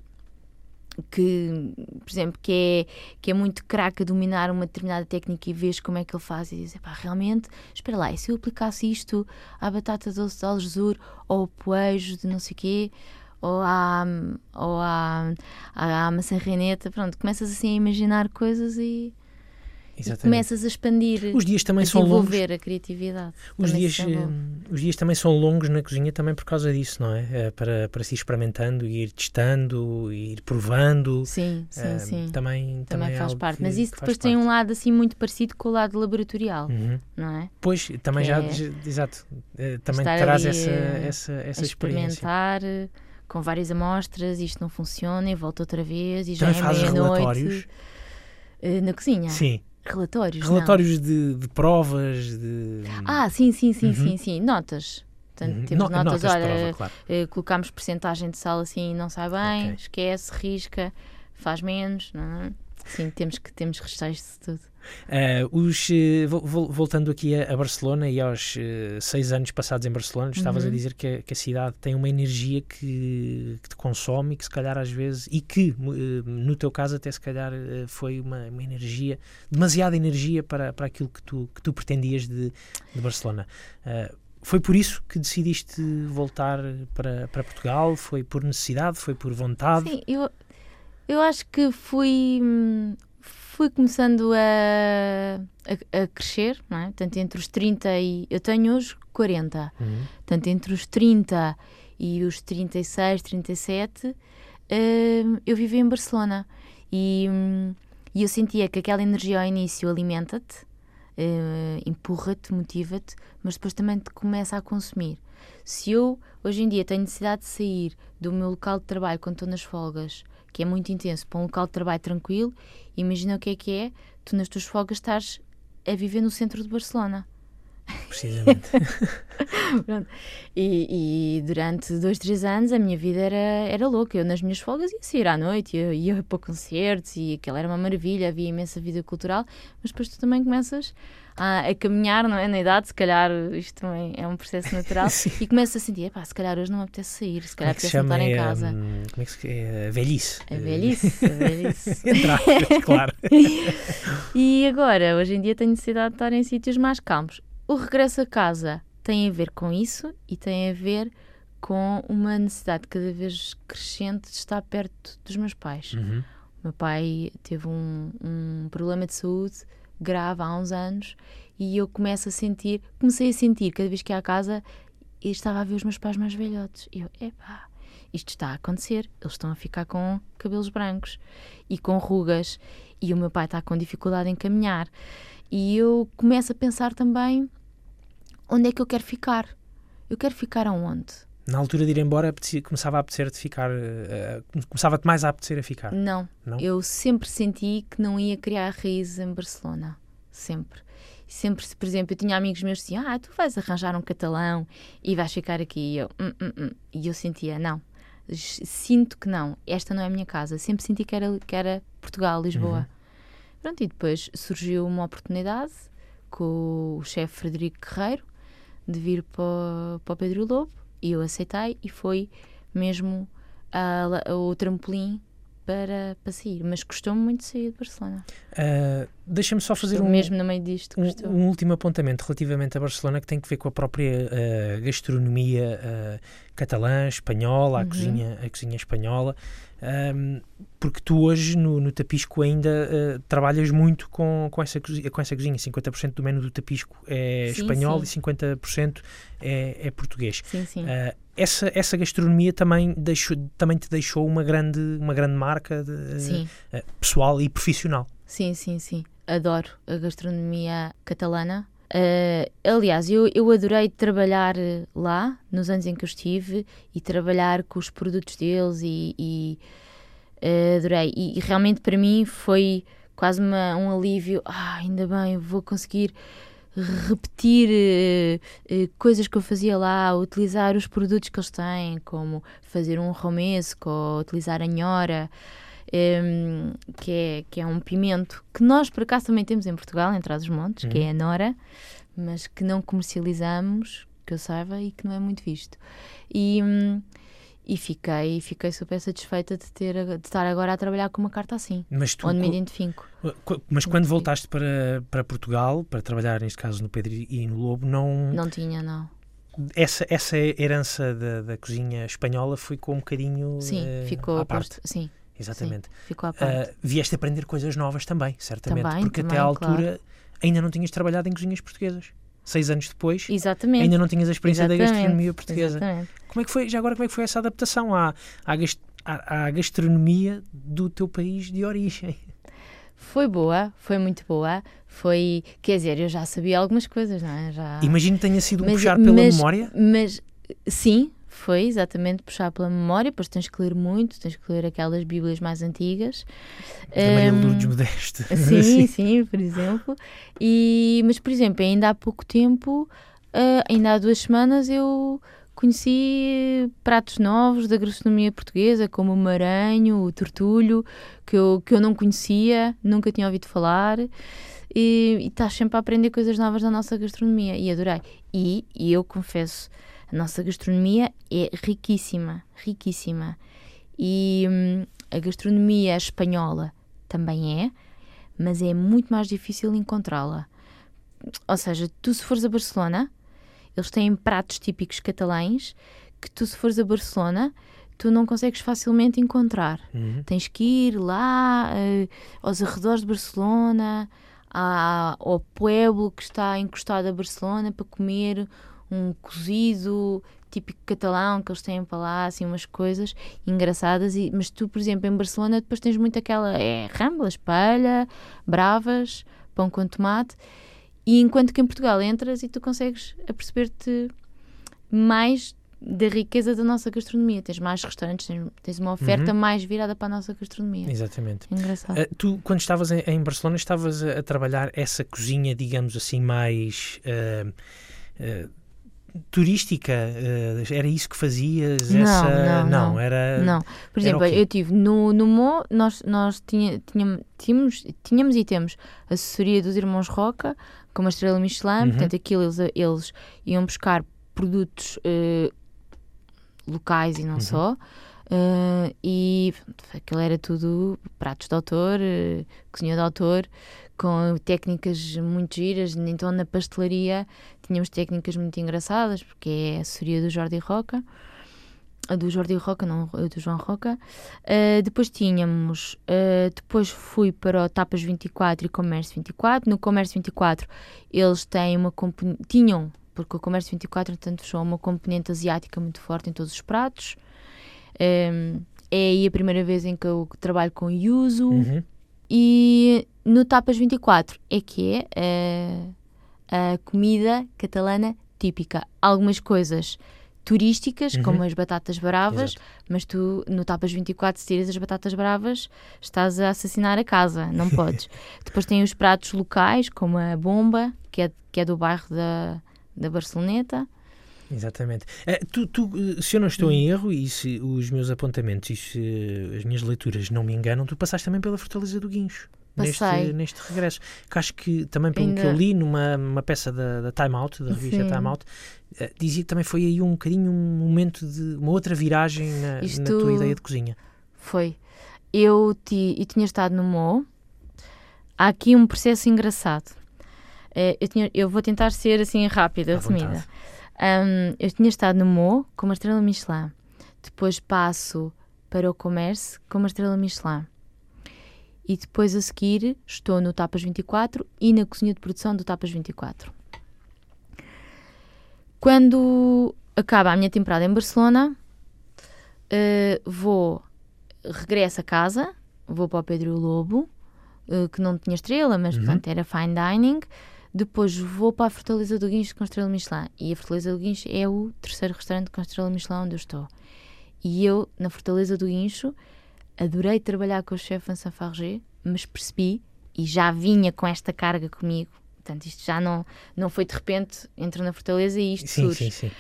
que, por exemplo, que é, que é muito craque a dominar uma determinada técnica e vês como é que ele faz e dizes, pá, realmente, espera lá, e se eu aplicasse isto à batata doce de algesur ou ao poejo de não sei o quê, ou à, ou à, à, à maçã reineta, pronto, começas assim a imaginar coisas e Exatamente. começas a expandir, os dias também a são longos. a criatividade. Os dias, eh, os dias também são longos na cozinha também por causa disso, não é? é para, para se experimentando, ir testando, ir provando. Sim, sim, é, sim. Também, também, também é faz parte. Mas isso depois tem um lado assim muito parecido com o lado laboratorial, uhum. não é? Pois, também que já, é exato, também traz essa, essa, essa experiência. Experimentar com várias amostras, isto não funciona e volta outra vez e já também é meia-noite. Na cozinha? Sim. Relatórios? Relatórios de, de, provas, de... Ah, sim, sim, sim, uhum. sim, sim. Notas. Portanto, uhum. temos no, notas, notas, olha, prova, claro. uh, colocamos porcentagem de sal assim não sai bem, okay. esquece, risca, faz menos, não é? Sim, temos que, temos que isto tudo. Uh, os, uh, voltando aqui a, a, Barcelona e aos uh, seis anos passados em Barcelona, estavas uhum. a dizer que a, que a, cidade tem uma energia que, que, te consome e que se calhar às vezes, e que no teu caso até se calhar foi uma, uma, energia, demasiada energia para, para aquilo que tu, que tu pretendias de, de Barcelona. foi por isso que decidiste voltar para, para Portugal? Foi por necessidade? Foi por vontade? Sim, eu, eu acho que fui hum, fui começando a, a, a, crescer, não é? Tanto entre os 30 e. Eu tenho hoje 40. Uhum. Tanto entre os 30 e os 36, 37, uh, eu vivi em Barcelona. E, um, e eu sentia que aquela energia ao início alimenta-te, uh, empurra-te, motiva-te, mas depois também te começa a consumir. Se eu hoje em dia tenho necessidade de sair do meu local de trabalho quando estou nas folgas que é muito intenso, para um local de trabalho tranquilo, imagina o que é que é, tu nas tuas folgas estás a viver no centro de Barcelona. Precisamente. e, e, durante dois, três anos a minha vida era, era louca. Eu nas minhas folgas ia sair à noite, ia, ia para concertos e aquela era uma maravilha, havia imensa vida cultural, mas depois tu também começas a, a, caminhar, não é? Na idade, se calhar isto também é um processo natural, e começa a sentir, pá, se calhar hoje não me apetece sair, se calhar é apetece estar em casa. Um, como é que se é? A velhice. A velhice, a velhice. Entrar, claro. e agora, hoje em dia, tenho necessidade de estar em sítios mais calmos. O regresso a casa tem a ver com isso e tem a ver com uma necessidade cada vez crescente de estar perto dos meus pais. Uhum. O meu pai teve um, um problema de saúde grave há uns anos e eu começo a sentir, comecei a sentir cada vez que ia à casa e estava a ver os meus pais mais velhotes. E eu, epá, isto está a acontecer, eles estão a ficar com cabelos brancos e com rugas e o meu pai está com dificuldade em caminhar. E eu começo a pensar também onde é que eu quero ficar. Eu quero ficar aonde? Na altura de ir embora, começava a apetecer de ficar. Uh, começava-te mais a apetecer a ficar? Não. Não. Eu sempre senti que não ia criar raízes em Barcelona. Sempre. Sempre, por exemplo, eu tinha amigos meus que diziam: Ah, tu vais arranjar um catalão e vais ficar aqui. E eu, hum, hum, hum. E eu sentia: Não. Sinto que não. Esta não é a minha casa. Sempre senti que era, que era Portugal, Lisboa. Uhum. Pronto, e depois surgiu uma oportunidade com o chefe Frederico Guerreiro de vir para, para o Pedro Lobo e eu aceitei e foi mesmo a, a, o trampolim para, para sair, mas custou-me muito sair de Barcelona. Uh, Deixa-me só fazer um, mesmo no meio disto. um, um último apontamento relativamente a Barcelona que tem que ver com a própria uh, gastronomia uh, catalã, espanhola, a, Uhum. cozinha, a cozinha espanhola. Um, porque tu hoje no, no Tapisco ainda trabalhas muito com, com, essa cozinha, com essa cozinha. 50% do menu do Tapisco é Sim, espanhol sim. e 50% é, é português. Sim, sim. Uh, essa, essa gastronomia também, deixou, também te deixou uma grande, uma grande marca de, uh, pessoal e profissional. Sim, sim, sim. Adoro a gastronomia catalana. Uh, aliás, eu, eu adorei trabalhar eh, lá, nos anos em que eu estive, e trabalhar com os produtos deles, e, e, eh, adorei. E, e realmente para mim foi quase uma- um alívio. Ah, ainda bem, vou conseguir repetir eh, eh, coisas que eu fazia lá, utilizar os produtos que eles têm, como fazer um romesco ou utilizar a nhora um, que, é, que é um pimento que nós por acaso também temos em Portugal, em Trás-os-Montes, que Uhum. é a Nora, mas que não comercializamos, que eu saiba, e que não é muito visto. E, hum, e fiquei, fiquei super satisfeita de, ter, de estar agora a trabalhar com uma carta assim, Mas, tu, onde me co- identifico. co- mas quando Sim. voltaste para, para Portugal, para trabalhar neste caso no Pedro e no Lobo, não, Não tinha, não. essa, essa herança da, da cozinha espanhola ficou um bocadinho Sim, eh, ficou à parte. posto. Sim, Exatamente. ficou à parte. Uh, vieste aprender coisas novas também, certamente, Também, porque até também, à altura ainda não tinhas trabalhado em cozinhas portuguesas. Seis anos depois, Exatamente. ainda não tinhas a experiência da Exatamente, gastronomia portuguesa. Exatamente. Como é que foi, já agora, como é que foi essa adaptação à, à, gas- à- à gastronomia do teu país de origem? Foi boa, foi muito boa. Foi, quer dizer, eu já sabia algumas coisas, não é? Já... Imagino que tenha sido um Mas- puxar pela mas- memória. Mas sim, foi exatamente puxar pela memória, depois tens que ler muito, tens que ler aquelas bíblias mais antigas. Maria Hum, Lourdes Modesto. Sim, sim, por exemplo. E, mas, por exemplo, ainda há pouco tempo, ah, ainda há duas semanas, eu conheci pratos novos da gastronomia portuguesa, como o maranho, o tortulho, que eu, que eu não conhecia, nunca tinha ouvido falar. E, e estás sempre a aprender coisas novas da nossa gastronomia e adorei. E, e eu confesso, nossa gastronomia é riquíssima, riquíssima. E hum, a gastronomia espanhola também é, mas é muito mais difícil encontrá-la. Ou seja, tu se fores a Barcelona, eles têm pratos típicos catalães que tu se fores a Barcelona, tu não consegues facilmente encontrar. Uhum. Tens que ir lá eh, aos arredores de Barcelona, à- ao pueblo que está encostado a Barcelona para comer um cozido típico catalão que eles têm para lá, assim umas coisas engraçadas. E, mas tu, por exemplo, em Barcelona depois tens muito aquela é ramblas, palha, bravas, pão com tomate. E enquanto que em Portugal entras e tu consegues aperceber-te mais da riqueza da nossa gastronomia. Tens mais restaurantes, tens, tens uma oferta mais virada para a nossa gastronomia. Exatamente. Engraçado. Uh, tu, quando estavas em, em Barcelona, estavas a, a trabalhar essa cozinha, digamos assim, mais uh, uh, turística? Uh, era isso que fazias? Não, essa... não, não. era. Não, por exemplo, eu tive no, no Mo, nós, nós tinha, tínhamos, tínhamos, tínhamos e temos a assessoria dos irmãos Roca, com uma estrela Michelin, Uhum. portanto, aquilo eles, eles iam buscar produtos eh, locais e não Uhum. só. eh, e pronto, aquilo era tudo pratos de autor, eh, cozinha de autor, com técnicas muito giras. Então, na pastelaria, tínhamos técnicas muito engraçadas, porque é a assessoria do Jordi Roca do Jordi Roca, não do João Roca. Uh, depois tínhamos, uh, depois fui para o Tapas 24 e Comércio 24. No Comércio 24 eles têm uma tinham, porque o Comércio 24 entretanto fechou uma componente asiática muito forte em todos os pratos. Um, é aí a primeira vez em que eu trabalho com yuzu. Uhum. E no Tapas 24 é que é eh, a comida catalana típica. Algumas coisas turísticas, Uhum. como as batatas bravas, Exato. mas tu no Tapas 24, se tiras as batatas bravas, estás a assassinar a casa, não podes. Depois tem os pratos locais, como a bomba, que é, que é do bairro da, da Barceloneta. Exatamente. Eh, tu, tu, eh, se eu não estou Hum. em erro e se os meus apontamentos e se eh, as minhas leituras não me enganam, tu passaste também pela Fortaleza do Guincho. Neste, neste regresso. Que acho que também pelo Ainda- que eu li numa uma peça da, da Time Out, da revista Sim. Time Out, eh, dizia que também foi aí um bocadinho um momento de uma outra viragem na, na Isto- tua ideia de cozinha. Foi. eu, ti, eu tinha estado no Mo. Há aqui um processo engraçado. Uh, eu, tinha, eu vou tentar ser assim rápida, resumida. Um, eu tinha estado no Mo com uma estrela Michelin. Depois passo para o comércio com uma estrela Michelin. E depois a seguir estou no Tapas 24 e na cozinha de produção do Tapas 24. Quando acaba a minha temporada em Barcelona, uh, vou, regresso a casa, vou para o Pedro Lobo, uh, que não tinha estrela, mas uhum. portanto era fine dining. Depois vou para a Fortaleza do Guincho com estrela Michelin. E a Fortaleza do Guincho é o terceiro restaurante com estrela Michelin onde eu estou. E eu, na Fortaleza do Guincho, adorei trabalhar com o chefe Vincent Farger, mas percebi, e já vinha com esta carga comigo, portanto, isto já não, não foi de repente, entro na Fortaleza e isto sim, surge. Sim, sim.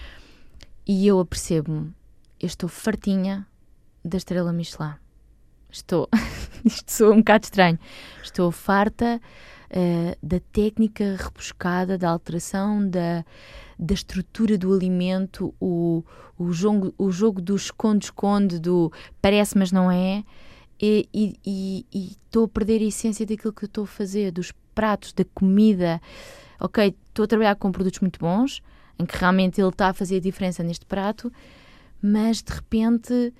E eu apercebo-me, eu estou fartinha da estrela Michelin. Estou, isto soa um bocado estranho, estou farta uh, da técnica rebuscada, da alteração da, da estrutura do alimento, o, o, jogo, o jogo do esconde-esconde, do parece, mas não é. E estou a perder a essência daquilo que estou a fazer, dos pratos, da comida. Ok, estou a trabalhar com produtos muito bons, em que realmente ele está a fazer a diferença neste prato, mas de repente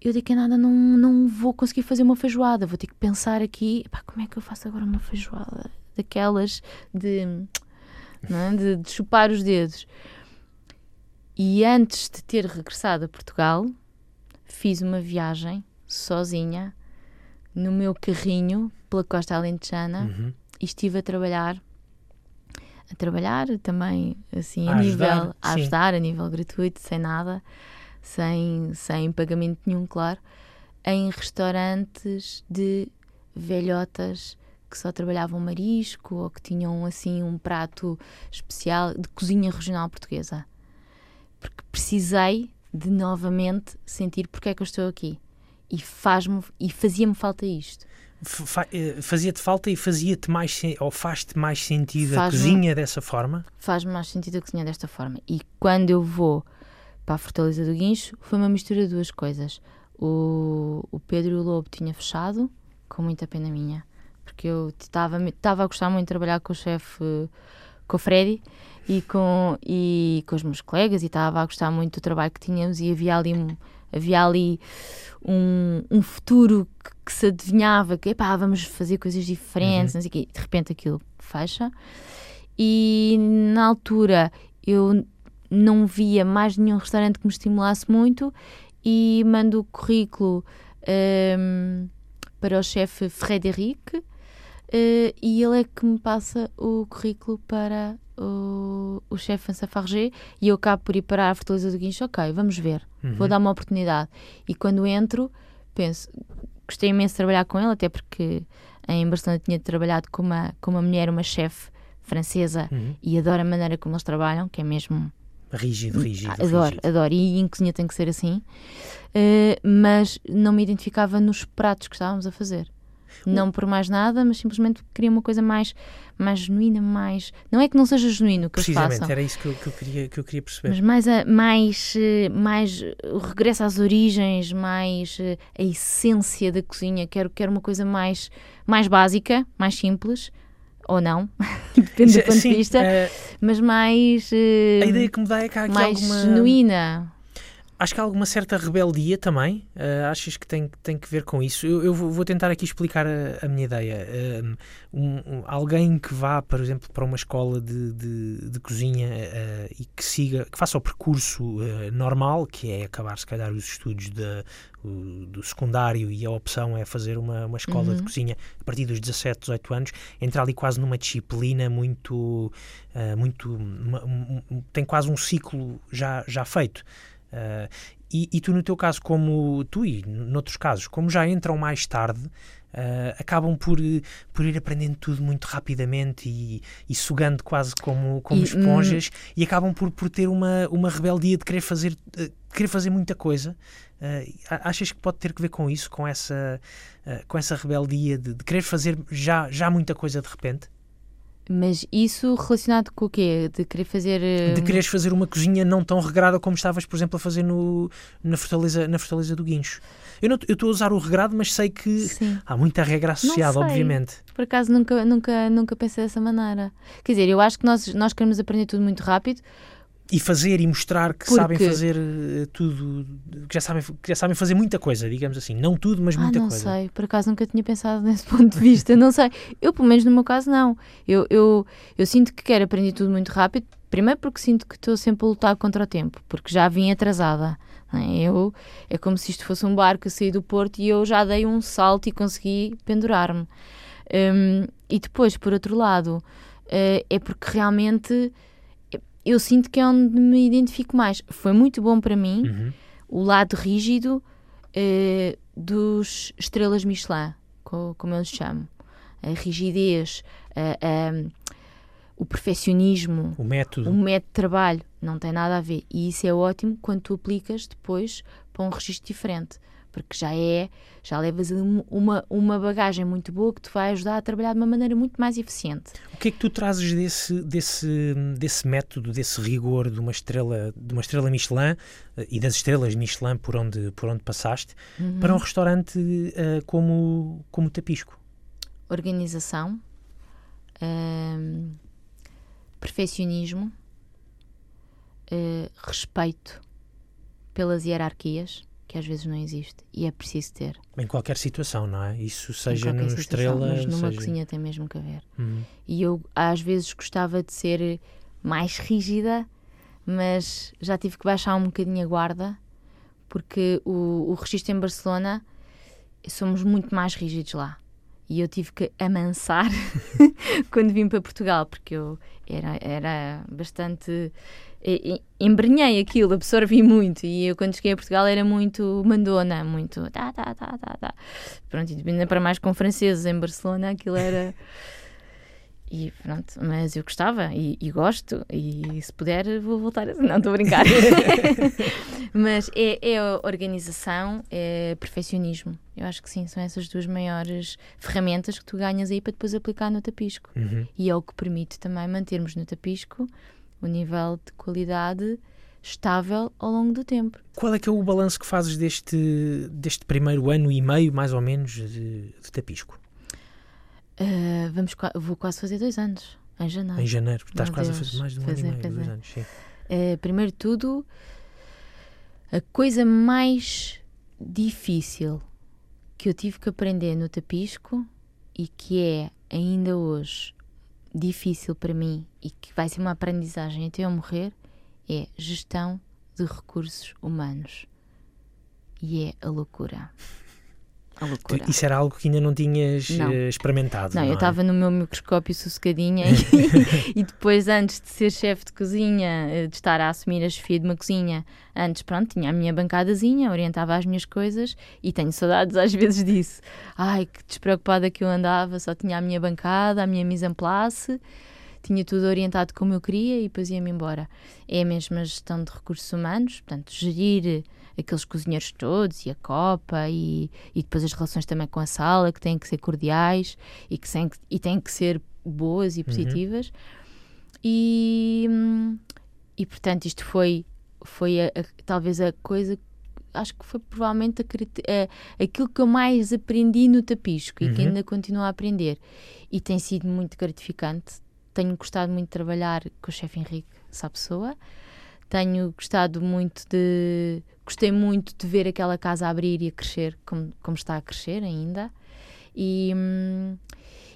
eu daqui a nada não, não vou conseguir fazer uma feijoada, vou ter que pensar aqui, epá, como é que eu faço agora uma feijoada daquelas de, é? de, de chupar os dedos. E antes de ter regressado a Portugal, fiz uma viagem sozinha no meu carrinho pela costa alentejana uhum. e estive a trabalhar a trabalhar também assim a, a nível ajudar, a ajudar a nível gratuito sem nada sem, sem pagamento nenhum, claro, em restaurantes de velhotas que só trabalhavam marisco ou que tinham assim um prato especial de cozinha regional portuguesa. Porque precisei de novamente sentir porque é que eu estou aqui. E faz-me e fazia-me falta isto. Eh, fazia-te falta e fazia-te mais ou faz-te mais sentido faz a cozinha dessa forma? Faz-me mais sentido a cozinha desta forma. E quando eu vou para a Fortaleza do Guincho foi uma mistura de duas coisas. O, o Pedro e o Lobo tinha fechado, com muita pena minha, porque eu estava a gostar muito de trabalhar com o chefe, com o Freddy e com, e com os meus colegas, e estava a gostar muito do trabalho que tínhamos, e havia ali, havia ali um, um futuro que, que, se adivinhava, que epá, vamos fazer coisas diferentes, uhum. não sei o quê. de repente aquilo fecha. E na altura eu não via mais nenhum restaurante que me estimulasse muito e mando o currículo um, para o chefe Frederic uh, e ele é que me passa o currículo para o, o chefe Farger e eu acabo por ir para a Fortaleza do Guincho, ok, vamos ver, uhum. vou dar uma oportunidade. E quando entro, penso, gostei imenso de trabalhar com ele, até porque em Barcelona tinha trabalhado com uma, com uma mulher, uma chefe francesa, uhum. e adoro a maneira como eles trabalham, que é mesmo Rígido, hum, rígido. Adoro, rígido. adoro. E em cozinha tem que ser assim. Uh, mas não me identificava nos pratos que estávamos a fazer. Não por mais nada, mas simplesmente queria uma coisa mais, mais genuína, mais. Não é que não seja genuíno que eles façam. era isso que eu, que eu, queria, que eu queria perceber. Mas mais, a, mais, eh, mais o regresso às origens, mais eh, a essência da cozinha. Quero, quero uma coisa mais, mais básica, mais simples, ou não, depende do ponto de vista, uh, mas mais. Uh, a ideia que me dá é que há aqui mais alguma. genuína. Acho que há alguma certa rebeldia também. Uh, achas que tem, tem que ver com isso? Eu, eu vou tentar aqui explicar a, a minha ideia. Um, um, alguém que vá, por exemplo, para uma escola de, de, de cozinha uh, e que siga, que faça o percurso uh, normal, que é acabar, se calhar, os estudos de, o, do secundário e a opção é fazer uma, uma escola uhum. de cozinha a partir dos 17, 18 anos, entrar ali quase numa disciplina muito. muito uma, um, tem quase um ciclo já, já feito. Uh, e, e, tu, no teu caso, como tu e noutros casos, como já entram mais tarde, uh, acabam por, por ir aprendendo tudo muito rapidamente e, e sugando quase como, como e, esponjas hum... e acabam por, por ter uma, uma rebeldia de querer fazer, uh, querer fazer muita coisa. achas que pode ter que ver com isso, com essa, com essa rebeldia de, de querer fazer já, já muita coisa de repente? Mas isso relacionado com o quê? De querer fazer. Uh... De quereres fazer uma cozinha não tão regrada como estavas, por exemplo, a fazer no, na, fortaleza, na Fortaleza do Guincho. Eu estou a usar o regrado, mas sei que Sim. há muita regra associada, obviamente. Por acaso nunca, nunca, nunca pensei dessa maneira. Quer dizer, eu acho que nós, nós queremos aprender tudo muito rápido e fazer e mostrar que Porque... sabem fazer uh, tudo, que já sabem, que já sabem fazer muita coisa, digamos assim. Não tudo, mas muita ah, não coisa. Não sei, por acaso nunca tinha pensado nesse ponto de vista. não sei. Eu, pelo menos no meu caso, não. Eu, eu, eu sinto que quero aprender tudo muito rápido. Primeiro porque sinto que estou sempre a lutar contra o tempo, porque já vim atrasada. É? Eu, é como se isto fosse um barco a sair do porto e eu já dei um salto e consegui pendurar-me. Um, e depois, por outro lado, uh, é porque realmente eu sinto que é onde me identifico mais. Foi muito bom para mim uhum. o lado rígido uh, dos estrelas Michelin, como, como eu lhes chamo. A rigidez, o perfeccionismo, o método. o método de trabalho, não tem nada a ver. E isso é ótimo quando tu aplicas depois para um registro diferente porque já é, já levas uma, uma bagagem muito boa que te vai ajudar a trabalhar de uma maneira muito mais eficiente. O que é que tu trazes desse, desse, desse método, desse rigor de uma estrela, de uma estrela Michelin eh, e das estrelas Michelin por onde, por onde passaste uhum. para um restaurante uh, como, como Tapisco? Organização, uh, perfeccionismo, uh, respeito pelas hierarquias que às vezes não existe e é preciso ter. Em qualquer situação, não é? Isso seja no estrela. Mas numa seja... cozinha tem mesmo que haver. Uhum. E eu às vezes gostava de ser mais rígida, mas já tive que baixar um bocadinho a guarda porque o, o registro em Barcelona somos muito mais rígidos lá. E eu tive que amansar quando vim para Portugal, porque eu era, era bastante embrenhei aquilo, absorvi muito e eu quando cheguei a Portugal era muito mandona, muito tá, tá, tá, tá, tá. Pronto, e ainda para mais com franceses em Barcelona, aquilo era e pronto, mas eu gostava e, e, gosto e se puder vou voltar a... Não, estou a brincar. mas é, é organização, é perfeccionismo. Eu acho que sim, são essas duas maiores ferramentas que tu ganhas aí para depois aplicar no tapisco. Uhum. E é o que permite também mantermos no tapisco o nível de qualidade estável ao longo do tempo. Qual é que é o balanço que fazes deste, deste primeiro ano e meio, mais ou menos, de, de Tapisco? Uh, vamos, vou quase fazer dois anos, em janeiro. Em janeiro, estás Meu quase Deus. a fazer mais de um fazer, ano e meio, dois anos, sim. Uh, primeiro de tudo, a coisa mais difícil que eu tive que aprender no Tapisco e que é ainda hoje difícil para mim e que vai ser uma aprendizagem até eu morrer é gestão de recursos humanos. E é a loucura. A loucura. Isso era algo que ainda não tinhas não. Eh, experimentado. Não, não eu estava é? no meu microscópio sossegadinha e, e, depois, antes de ser chefe de cozinha, eh, de estar a assumir a chefia de uma cozinha, antes, pronto, tinha a minha bancadazinha, orientava as minhas coisas e tenho saudades às vezes disso. Ai, que despreocupada que eu andava, só tinha a minha bancada, a minha mise en place tinha tudo orientado como eu queria e depois ia-me embora. É a mesma gestão de recursos humanos, portanto, gerir aqueles cozinheiros todos e a copa e, e depois as relações também com a sala que têm que ser cordiais e que têm que, e têm que ser boas e uhum. positivas. Uhum. E, e portanto, isto foi, foi a, a, talvez a coisa acho que foi provavelmente a, a, aquilo que eu mais aprendi no tapisco uhum. e que uhum. ainda continuo a aprender. E tem sido muito gratificante. Tenho gostado muito de trabalhar com o chefe Henrique Sapessoa. Tenho gostado muito de Gostei muito de ver aquela casa abrir e a crescer como, como está a crescer ainda. E, hum,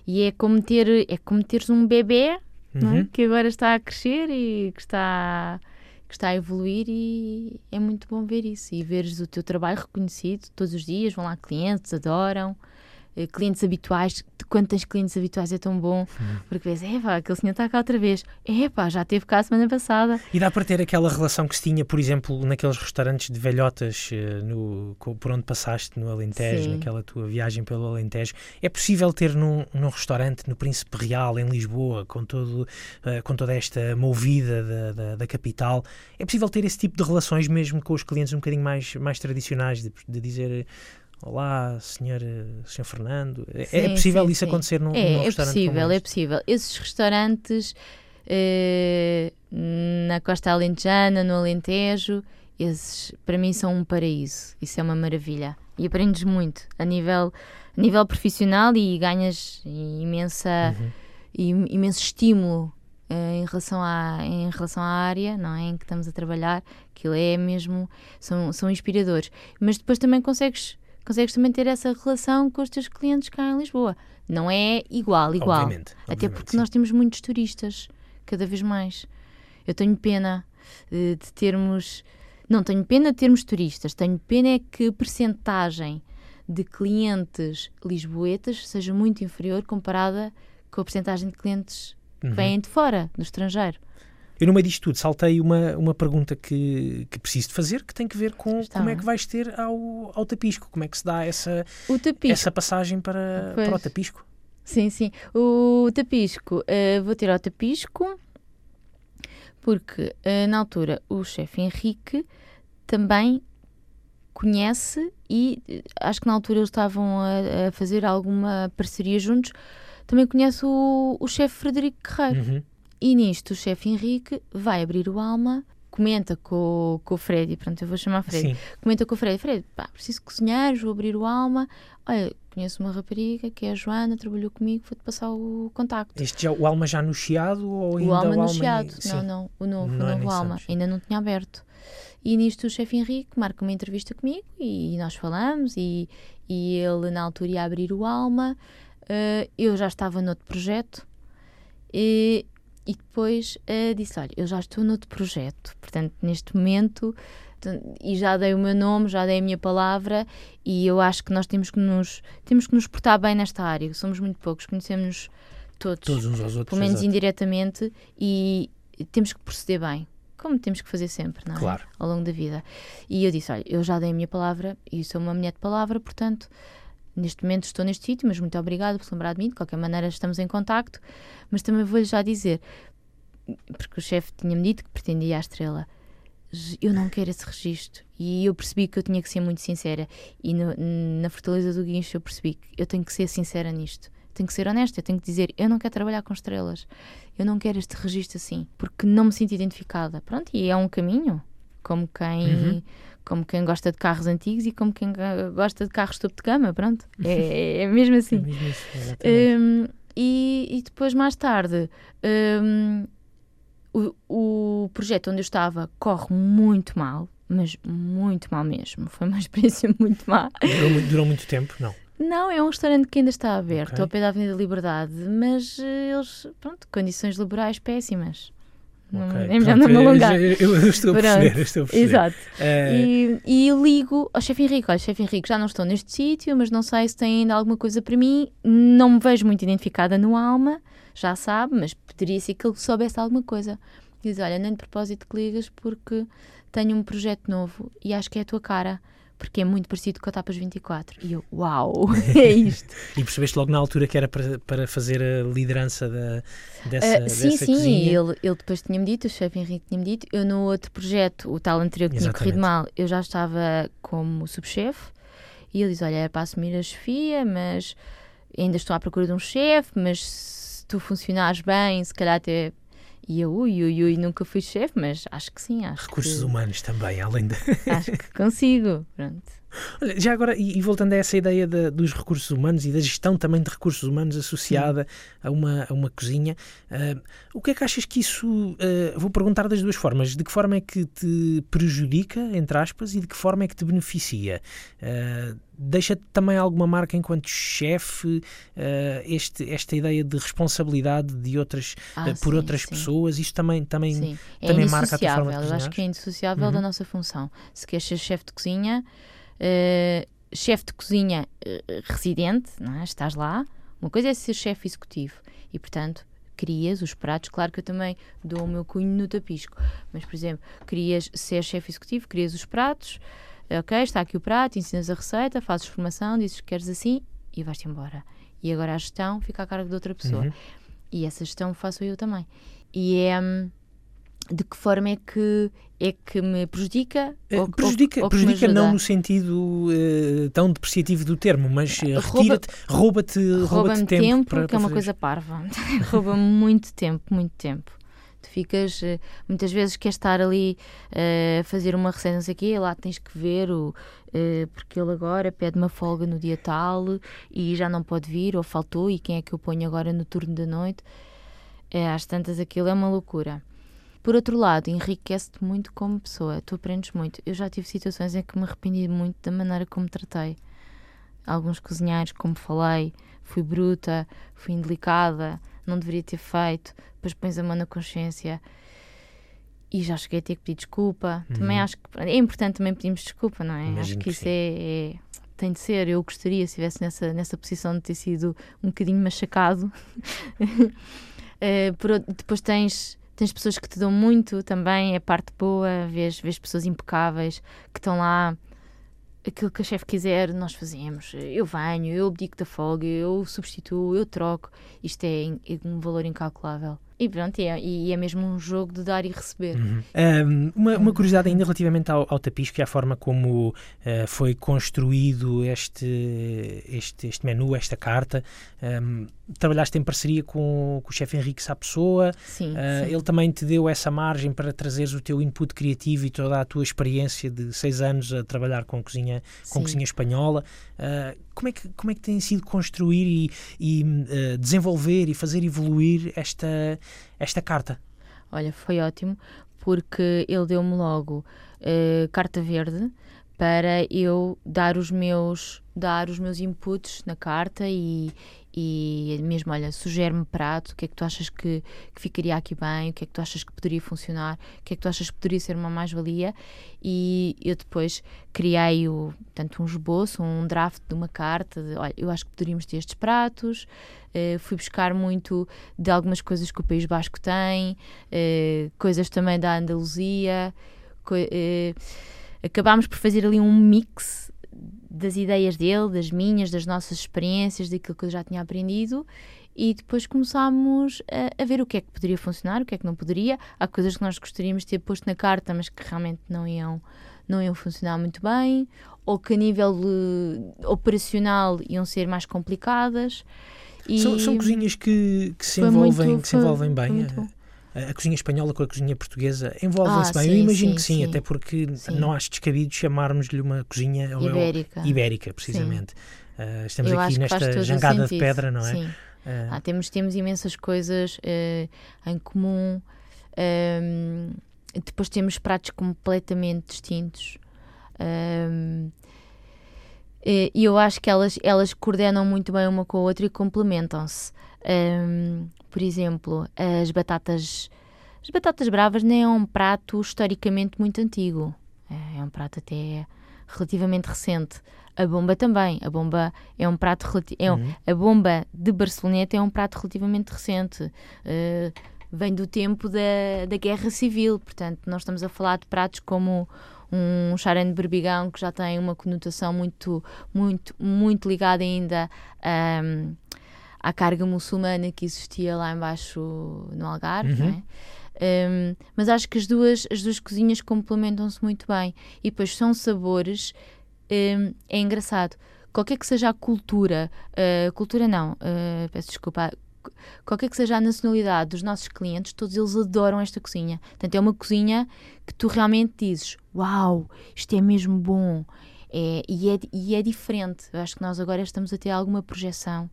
e é como ter é como teres um bebê é? uhum. é? que agora está a crescer e que está que está a evoluir e é muito bom ver isso e veres o teu trabalho reconhecido todos os dias, vão lá clientes, adoram clientes habituais, quando tens clientes habituais é tão bom, uhum. porque vês, epá, aquele senhor está cá outra vez, epá, já teve cá a semana passada. E dá para ter aquela relação que se tinha, por exemplo, naqueles restaurantes de velhotas eh, no, por onde passaste no Alentejo, Sim. naquela tua viagem pelo Alentejo. É possível ter num, num restaurante no Príncipe Real, em Lisboa, com, todo, uh, com toda esta movida da, da, da, capital, é possível ter esse tipo de relações mesmo com os clientes um bocadinho mais, mais tradicionais, de, de dizer Olá, senhor, senhor Fernando. É, sim, é possível sim, isso sim. acontecer num, é, num é restaurante? É possível, é possível. Esses restaurantes eh, na Costa Alentejana, no Alentejo, esses para mim são um paraíso. Isso é uma maravilha. E aprendes muito a nível, a nível profissional e ganhas imensa, uhum. imenso estímulo uh, em, relação à, em relação à área não é? em que estamos a trabalhar. Aquilo é mesmo, são, são inspiradores. Mas depois também consegues, consegues também ter essa relação com os teus clientes cá em Lisboa. Não é igual, igual. Obviamente, Até obviamente, porque sim. nós temos muitos turistas, cada vez mais. Eu tenho pena de, eh, de termos não tenho pena de termos turistas, tenho pena é que a percentagem de clientes lisboetas seja muito inferior comparada com a percentagem de clientes que uhum. vêm de fora, do estrangeiro. Eu, no meio disto tudo, saltei uma, uma pergunta que, que preciso de fazer, que tem que ver com Está como é que vais ter ao, ao tapisco, como é que se dá essa, essa passagem para, para o tapisco. Sim, sim. O tapisco, uh, vou ter ao tapisco porque uh, na altura o chefe Henrique também conhece e uh, acho que na altura eles estavam a, a, fazer alguma parceria juntos, também conhece o, o chefe Frederico Guerreiro. Uhum. E nisto o chefe Henrique vai abrir o Alma comenta com, com o Freddy, pronto, eu vou chamar Freddy, Sim. comenta com o Freddy, Freddy, pá, preciso cozinhar, vou abrir o Alma, olha, conheço uma rapariga que é a Joana, trabalhou comigo, vou-te passar o contacto. Este já, o Alma já no Chiado ou ainda o Alma o no Alma Chiado, não, não, o novo, não o é novo Alma, ainda não tinha aberto. E nisto o chefe Henrique marca uma entrevista comigo e, e nós falamos e, e ele na altura ia abrir o Alma, uh, eu já estava noutro projeto e, e depois uh, disse: Olha, eu já estou noutro projeto, portanto, neste momento, e já dei o meu nome, já dei a minha palavra, e eu acho que nós temos que nos, temos que nos portar bem nesta área. Somos muito poucos, conhecemos todos, todos uns aos outros, pelo menos exato. indiretamente, e temos que proceder bem. Como temos que fazer sempre, não é? Claro. Ao longo da vida. E eu disse: Olha, eu já dei a minha palavra e sou uma mulher de palavra, portanto, neste momento estou neste sítio, mas muito obrigada por se lembrar de mim. De qualquer maneira, estamos em contacto. Mas também vou-lhe já dizer, porque o chefe tinha-me dito que pretendia a estrela. Eu não quero esse registro. E eu percebi que eu tinha que ser muito sincera. E no, na Fortaleza do Guincho eu percebi que eu tenho que ser sincera nisto. Tenho que ser honesta. Eu tenho que dizer: eu não quero trabalhar com estrelas. Eu não quero este registro assim. Porque não me sinto identificada. Pronto, e é um caminho. Como quem. Uhum como quem gosta de carros antigos e como quem gosta de carros topo de gama, pronto. É, é mesmo assim. É mesmo isso, um, e, e, depois, mais tarde, um, o, o projeto onde eu estava corre muito mal, mas muito mal mesmo. Foi uma experiência muito má. Durou, muito, durou muito tempo? Não. Não, é um restaurante que ainda está aberto, okay. ao pé da Avenida Liberdade, mas eh, eles, pronto, condições laborais péssimas. Okay. É melhor não me alongar. Eu, eu, estou a perceber, estou a perceber. Exato. Uh... E, e ligo ao chefe Henrique: olha, chefe Henrique, já não estou neste sítio, mas não sei se tem ainda alguma coisa para mim. Não me vejo muito identificada no Alma, já sabe, mas poderia ser que ele soubesse alguma coisa. Diz: olha, nem de propósito que ligas, porque tenho um projeto novo e acho que é a tua cara porque é muito parecido com a Tapas 24. E eu, uau, é isto. e percebeste logo na altura que era para, para fazer a liderança da, dessa, uh, sim, dessa sim, cozinha? Ele, ele depois tinha-me dito, o chefe Henrique tinha-me dito, eu no outro projeto, o tal anterior que Exatamente. tinha corrido mal, eu já estava como subchefe, e ele diz, olha, é para assumir a chefia, mas ainda estou à procura de um chefe, mas se tu funcionares bem, se calhar até e eu, ui, ui, ui, nunca fui chefe, mas acho que sim. Acho Recursos que... humanos também, além de. acho que consigo. Pronto. Olha, já agora, e, e, voltando a essa ideia de, dos recursos humanos e da gestão também de recursos humanos associada a uma, a uma cozinha, uh, o que é que achas que isso. Uh, vou perguntar das duas formas. De que forma é que te prejudica, entre aspas, e de que forma é que te beneficia? Uh, Deixa-te também alguma marca enquanto chefe, este, esta ideia de responsabilidade de outras, ah, por sim, outras sim. pessoas, isso também, também, sim. É também marca a tua forma de Eu acho que é indissociável uhum. da nossa função. Se queres ser chefe de cozinha, uh, chefe de cozinha uh, residente, não é? estás lá. Uma coisa é ser chefe executivo e, portanto, crias os pratos. Claro que eu também dou o meu cunho no tapisco, mas, por exemplo, querias ser chefe executivo, crias os pratos, ok, está aqui o prato, ensinas a receita, fazes formação, dizes que queres assim e vais-te embora. E agora a gestão fica a cargo de outra pessoa. Uhum. E essa gestão faço eu também. E é. Hum, de que forma é que é que me prejudica? Uh, ou, prejudica, ou, prejudica não no sentido uh, tão depreciativo do termo, mas uh, retira-te, rouba-te rouba, rouba tempo, tempo para, que é uma fazer. coisa parva. rouba muito tempo, muito tempo. Tu ficas, muitas vezes queres estar ali a fazer uma receita, não sei o quê, lá tens que ver o, porque ele agora pede uma folga no dia tal e já não pode vir, ou faltou, e quem é que eu ponho agora no turno da noite? É, às tantas aquilo é uma loucura. Por outro lado, enriquece-te muito como pessoa, tu aprendes muito. Eu já tive situações em que me arrependi muito da maneira como tratei. Alguns cozinheiros, como falei, fui bruta, fui indelicada, não deveria ter feito, depois pões a mão na consciência e já cheguei a ter que pedir desculpa. Uhum. Também acho que é importante também pedirmos desculpa, não é? Imagino acho que, que isso é, é, tem de ser. Eu gostaria, se estivesse nessa, nessa posição, de ter sido um bocadinho machacado. uh, por, depois tens tens pessoas que te dão muito também, é parte boa, vês, vês pessoas impecáveis que estão lá, aquilo que a chefe quiser, nós fazemos. Eu venho, eu abdico da folga, eu substituo, eu troco. Isto é, um valor incalculável. E pronto, e é, e é mesmo um jogo de dar e receber. Uhum. Um, uma, uma, curiosidade ainda relativamente ao, ao tapisco e à forma como uh, foi construído este, este, este menu, esta carta. Um, trabalhaste em parceria com, com o chefe Henrique Sapessoa. Sim, uh, sim, Ele também te deu essa margem para trazeres o teu input criativo e toda a tua experiência de seis anos a trabalhar com cozinha, com cozinha espanhola. Uh, como, é que, como é que tem sido construir e, e desenvolver e fazer evoluir esta esta carta? Olha, foi ótimo, porque ele deu-me logo uh, carta verde para eu dar os meus dar os meus inputs na carta e, e mesmo, olha, sugere-me prato, o que é que tu achas que, que ficaria aqui bem, o que é que tu achas que poderia funcionar, o que é que tu achas que poderia ser uma mais-valia. E eu depois criei o, tanto um esboço, um draft de uma carta, de, olha, eu acho que poderíamos ter estes pratos, uh, fui buscar muito de algumas coisas que o País Basco tem, uh, coisas também da Andaluzia, uh, acabámos por fazer ali um mix das ideias dele, das minhas, das nossas experiências, daquilo que eu já tinha aprendido e depois começámos a, a, ver o que é que poderia funcionar, o que é que não poderia. Há coisas que nós gostaríamos de ter posto na carta, mas que realmente não iam, não iam funcionar muito bem, ou que a nível de, operacional iam ser mais complicadas. São, são, cozinhas que, que se envolvem, muito, que se envolvem bem a cozinha espanhola com a cozinha portuguesa envolvem-se ah, bem. Sim, Eu imagino sim, que sim, sim, até porque não acho descabido chamarmos-lhe uma cozinha ibérica, ou, ibérica precisamente. Uh, estamos Eu aqui nesta jangada de pedra, não é? Sim. Uh, ah, temos, temos imensas coisas uh, em comum. Um, depois temos pratos completamente distintos. Um, e eu acho que elas, elas coordenam muito bem uma com a outra e complementam-se. Um, por exemplo, as batatas. As batatas bravas nem é um prato historicamente muito antigo. É, é um prato até relativamente recente. A bomba também. A bomba é um prato é um, uhum. A bomba de Barceloneta é um prato relativamente recente. Uh, vem do tempo da, da Guerra Civil. Portanto, nós estamos a falar de pratos como um charene de berbigão que já tem uma conotação muito, muito, muito ligada ainda a. Um, à carga muçulmana que existia lá embaixo no Algarve, uhum. é? um, mas acho que as duas, as duas cozinhas complementam-se muito bem e depois são sabores, um, é engraçado. Qualquer que seja a cultura, uh, cultura não, uh, peço desculpa, qualquer que seja a nacionalidade dos nossos clientes, todos eles adoram esta cozinha. Portanto, é uma cozinha que tu realmente dizes: Uau, isto é mesmo bom. É, e, é, e é diferente. Eu acho que nós agora estamos a ter alguma projeção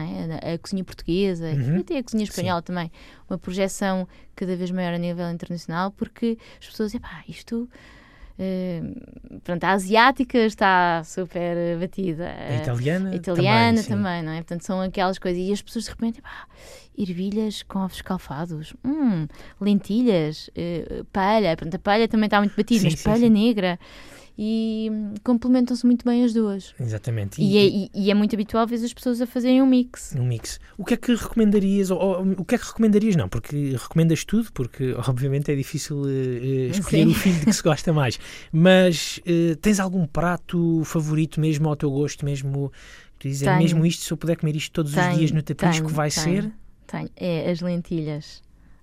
é? a, cozinha portuguesa uhum. e até a cozinha espanhola Sim. também, uma projeção cada vez maior a nível internacional, porque as pessoas dizem, pá, isto. Uh, pronto, a asiática está super batida. A italiana, a italiana também, também, não é? Portanto, são aquelas coisas. E as pessoas de repente, pá, ervilhas com ovos escalfados, hum, lentilhas, uh, palha. Pronto, a palha também está muito batida, sim, mas sim, palha sim. negra e complementam-se muito bem as duas. Exatamente. E, e, é, e, é, muito habitual ver as pessoas a fazerem um mix. Um mix. O que é que recomendarias, ou, ou, o que é que recomendarias não, porque recomendas tudo, porque obviamente é difícil uh, escolher Sim. o filho de que se gosta mais, mas uh, tens algum prato favorito mesmo ao teu gosto, mesmo, tu dizes, mesmo isto, se eu puder comer isto todos tenho, os dias no tapisco, vai tenho, ser? Tenho, é as lentilhas,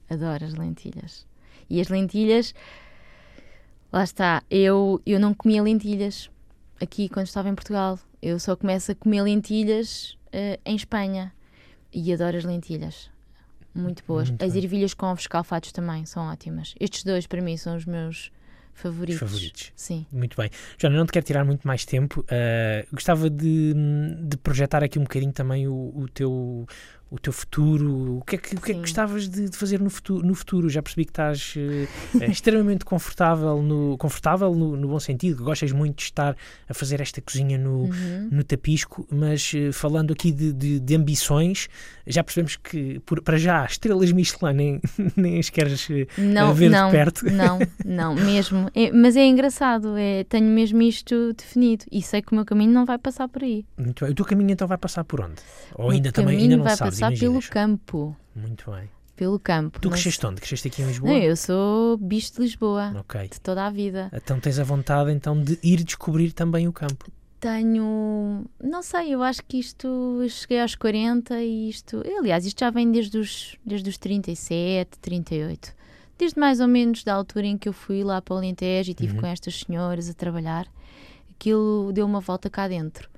adoro as lentilhas. E as lentilhas, lá está, eu, eu não comia lentilhas aqui quando estava em Portugal. Eu só começo a comer lentilhas uh, em Espanha e adoro as lentilhas. Muito boas. Muito as bem. ervilhas com ovos calfados também são ótimas. Estes dois, para mim, são os meus favoritos. favoritos. Sim. Muito bem. Joana, não te quero tirar muito mais tempo. Uh, gostava de, de, projetar aqui um bocadinho também o, o teu o teu futuro, o que é que, o que, é que gostavas de, de, fazer no futuro, no futuro? Já percebi que estás uh, extremamente confortável, no, confortável no, no, bom sentido, que gostas muito de estar a fazer esta cozinha no, uhum. no tapisco, mas uh, falando aqui de, de, de, ambições, já percebemos que por, para já estrelas Michelin nem, nem as queres não, ver não, de perto. Não, não, mesmo. É, mas é engraçado, é, tenho mesmo isto definido e sei que o meu caminho não vai passar por aí. Muito bem. O teu caminho então vai passar por onde? Ou ainda também ainda não sabes? Passar pelo campo. Muito bem. Pelo campo. Tu cresceste onde? Cresceste aqui em Lisboa? Não, eu sou bicho de Lisboa. Ok. De toda a vida. Então tens a vontade então de ir descobrir também o campo. Tenho, não sei, eu acho que isto, cheguei aos 40 e isto, aliás, isto já vem desde os, desde os 37, 38. Desde mais ou menos da altura em que eu fui lá para o Alentejo e estive uhum. com estas senhoras a trabalhar, aquilo deu uma volta cá dentro.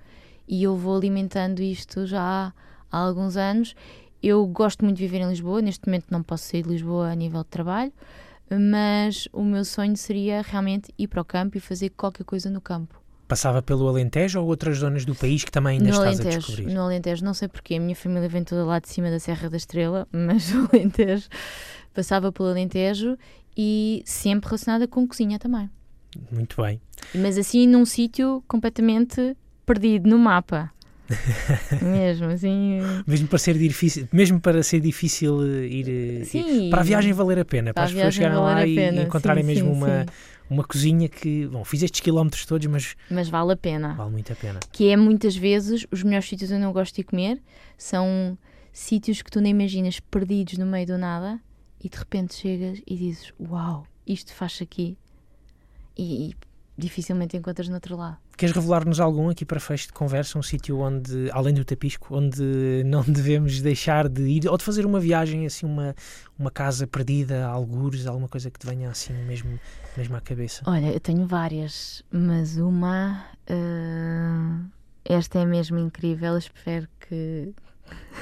E eu vou alimentando isto já há alguns anos. Eu gosto muito de viver em Lisboa, neste momento não posso sair de Lisboa a nível de trabalho, mas o meu sonho seria realmente ir para o campo e fazer qualquer coisa no campo. Passava pelo Alentejo ou outras zonas do país que também ainda no estás Alentejo, a descobrir? No Alentejo, não sei porquê, a minha família vem toda lá de cima da Serra da Estrela, mas o Alentejo passava pelo Alentejo e sempre relacionada com cozinha também. Muito bem. Mas assim num sítio completamente perdido no mapa. mesmo assim. Mesmo para ser difícil, mesmo para ser difícil eh, ir, eh, sim, ir para a viagem valer a pena, para, para as pessoas chegarem lá e encontrarem sim, mesmo sim, uma, uma cozinha que, bom, fiz estes quilómetros todos, mas mas vale a pena. Vale muito a pena. Que é muitas vezes os melhores sítios onde eu gosto de comer são sítios que tu nem imaginas perdidos no meio do nada e de repente chegas e dizes: "Uau, isto faz aqui". E, e dificilmente encontras no outro lado. Queres revelar-nos algum aqui para fecho de conversa, um sítio onde, além do Tapisco, onde não devemos deixar de ir, ou de fazer uma viagem, assim, uma, uma casa perdida, algures, alguma coisa que te venha assim mesmo, mesmo à cabeça? Olha, eu tenho várias, mas uma. Uh, esta é mesmo incrível, espero que.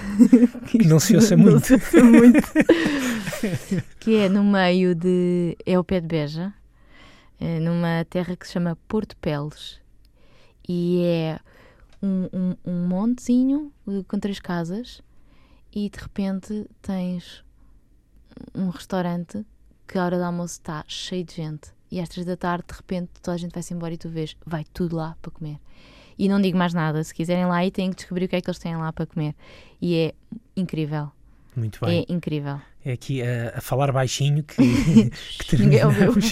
que não se ouça muito. Se ouça muito. que é no meio de. É o pé de Beja numa terra que se chama Porto Peles. E é um, um, um montezinho eh, com três casas e de repente tens um restaurante que a hora do almoço está cheio de gente. E às três da tarde, de repente, toda a gente vai-se embora e tu vês, vai tudo lá para comer. E não digo mais nada, se quiserem lá e têm que descobrir o que é que eles têm lá para comer. E é incrível. Muito bem. É incrível. É aqui a, a falar baixinho que, que, terminamos,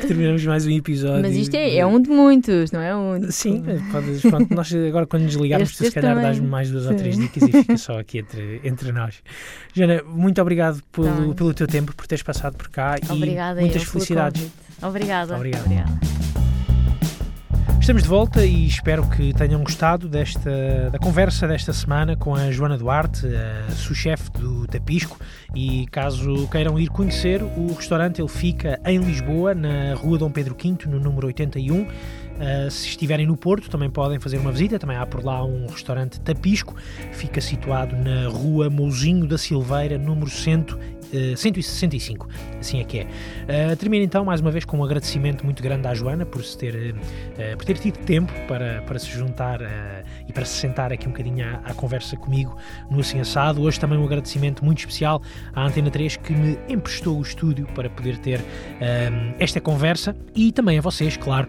que, terminamos, mais um episódio. Mas isto é, é um de muitos, não é um? Sim, podes, pronto, nós agora quando desligarmos, tu se calhar dás-me mais duas Sim. ou três dicas e fica só aqui entre, entre nós. Jana, muito obrigado pelo, pelo teu tempo, por teres passado por cá Obrigada e muitas felicidades. Obrigada. Obrigado. Obrigada. Estamos de volta e espero que tenham gostado desta, da conversa desta semana com a Joana Duarte, a sous-chefe do Tapisco. E caso queiram ir conhecer, o restaurante ele fica em Lisboa, na Rua Dom Pedro V, no número 81. Uh, se estiverem no Porto, também podem fazer uma visita. Também há por lá um restaurante Tapisco, fica situado na Rua Mouzinho da Silveira, número 100 uh, 165, assim é que é. Uh, termino então mais uma vez com um agradecimento muito grande à Joana por, se ter, uh, por ter tido tempo para, para se juntar uh, e para se sentar aqui um bocadinho à, à, conversa comigo no Assim Assado. Hoje também um agradecimento muito especial à Antena 3 que me emprestou o estúdio para poder ter esta conversa e também a vocês, claro,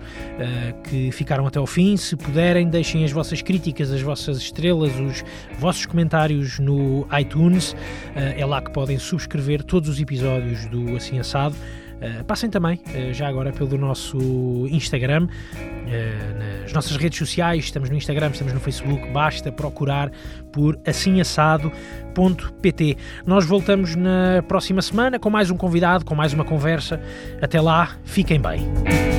que ficaram até ao fim. Se puderem, deixem as vossas críticas, as vossas estrelas, os vossos comentários no iTunes. é lá que podem subscrever ver todos os episódios do Assim Assado. Uh, passem também, uh, já agora, pelo nosso Instagram, uh, nas nossas redes sociais, estamos no Instagram, estamos no Facebook, basta procurar por assimassado.pt. Nós voltamos na próxima semana com mais um convidado, com mais uma conversa. Até lá, fiquem bem.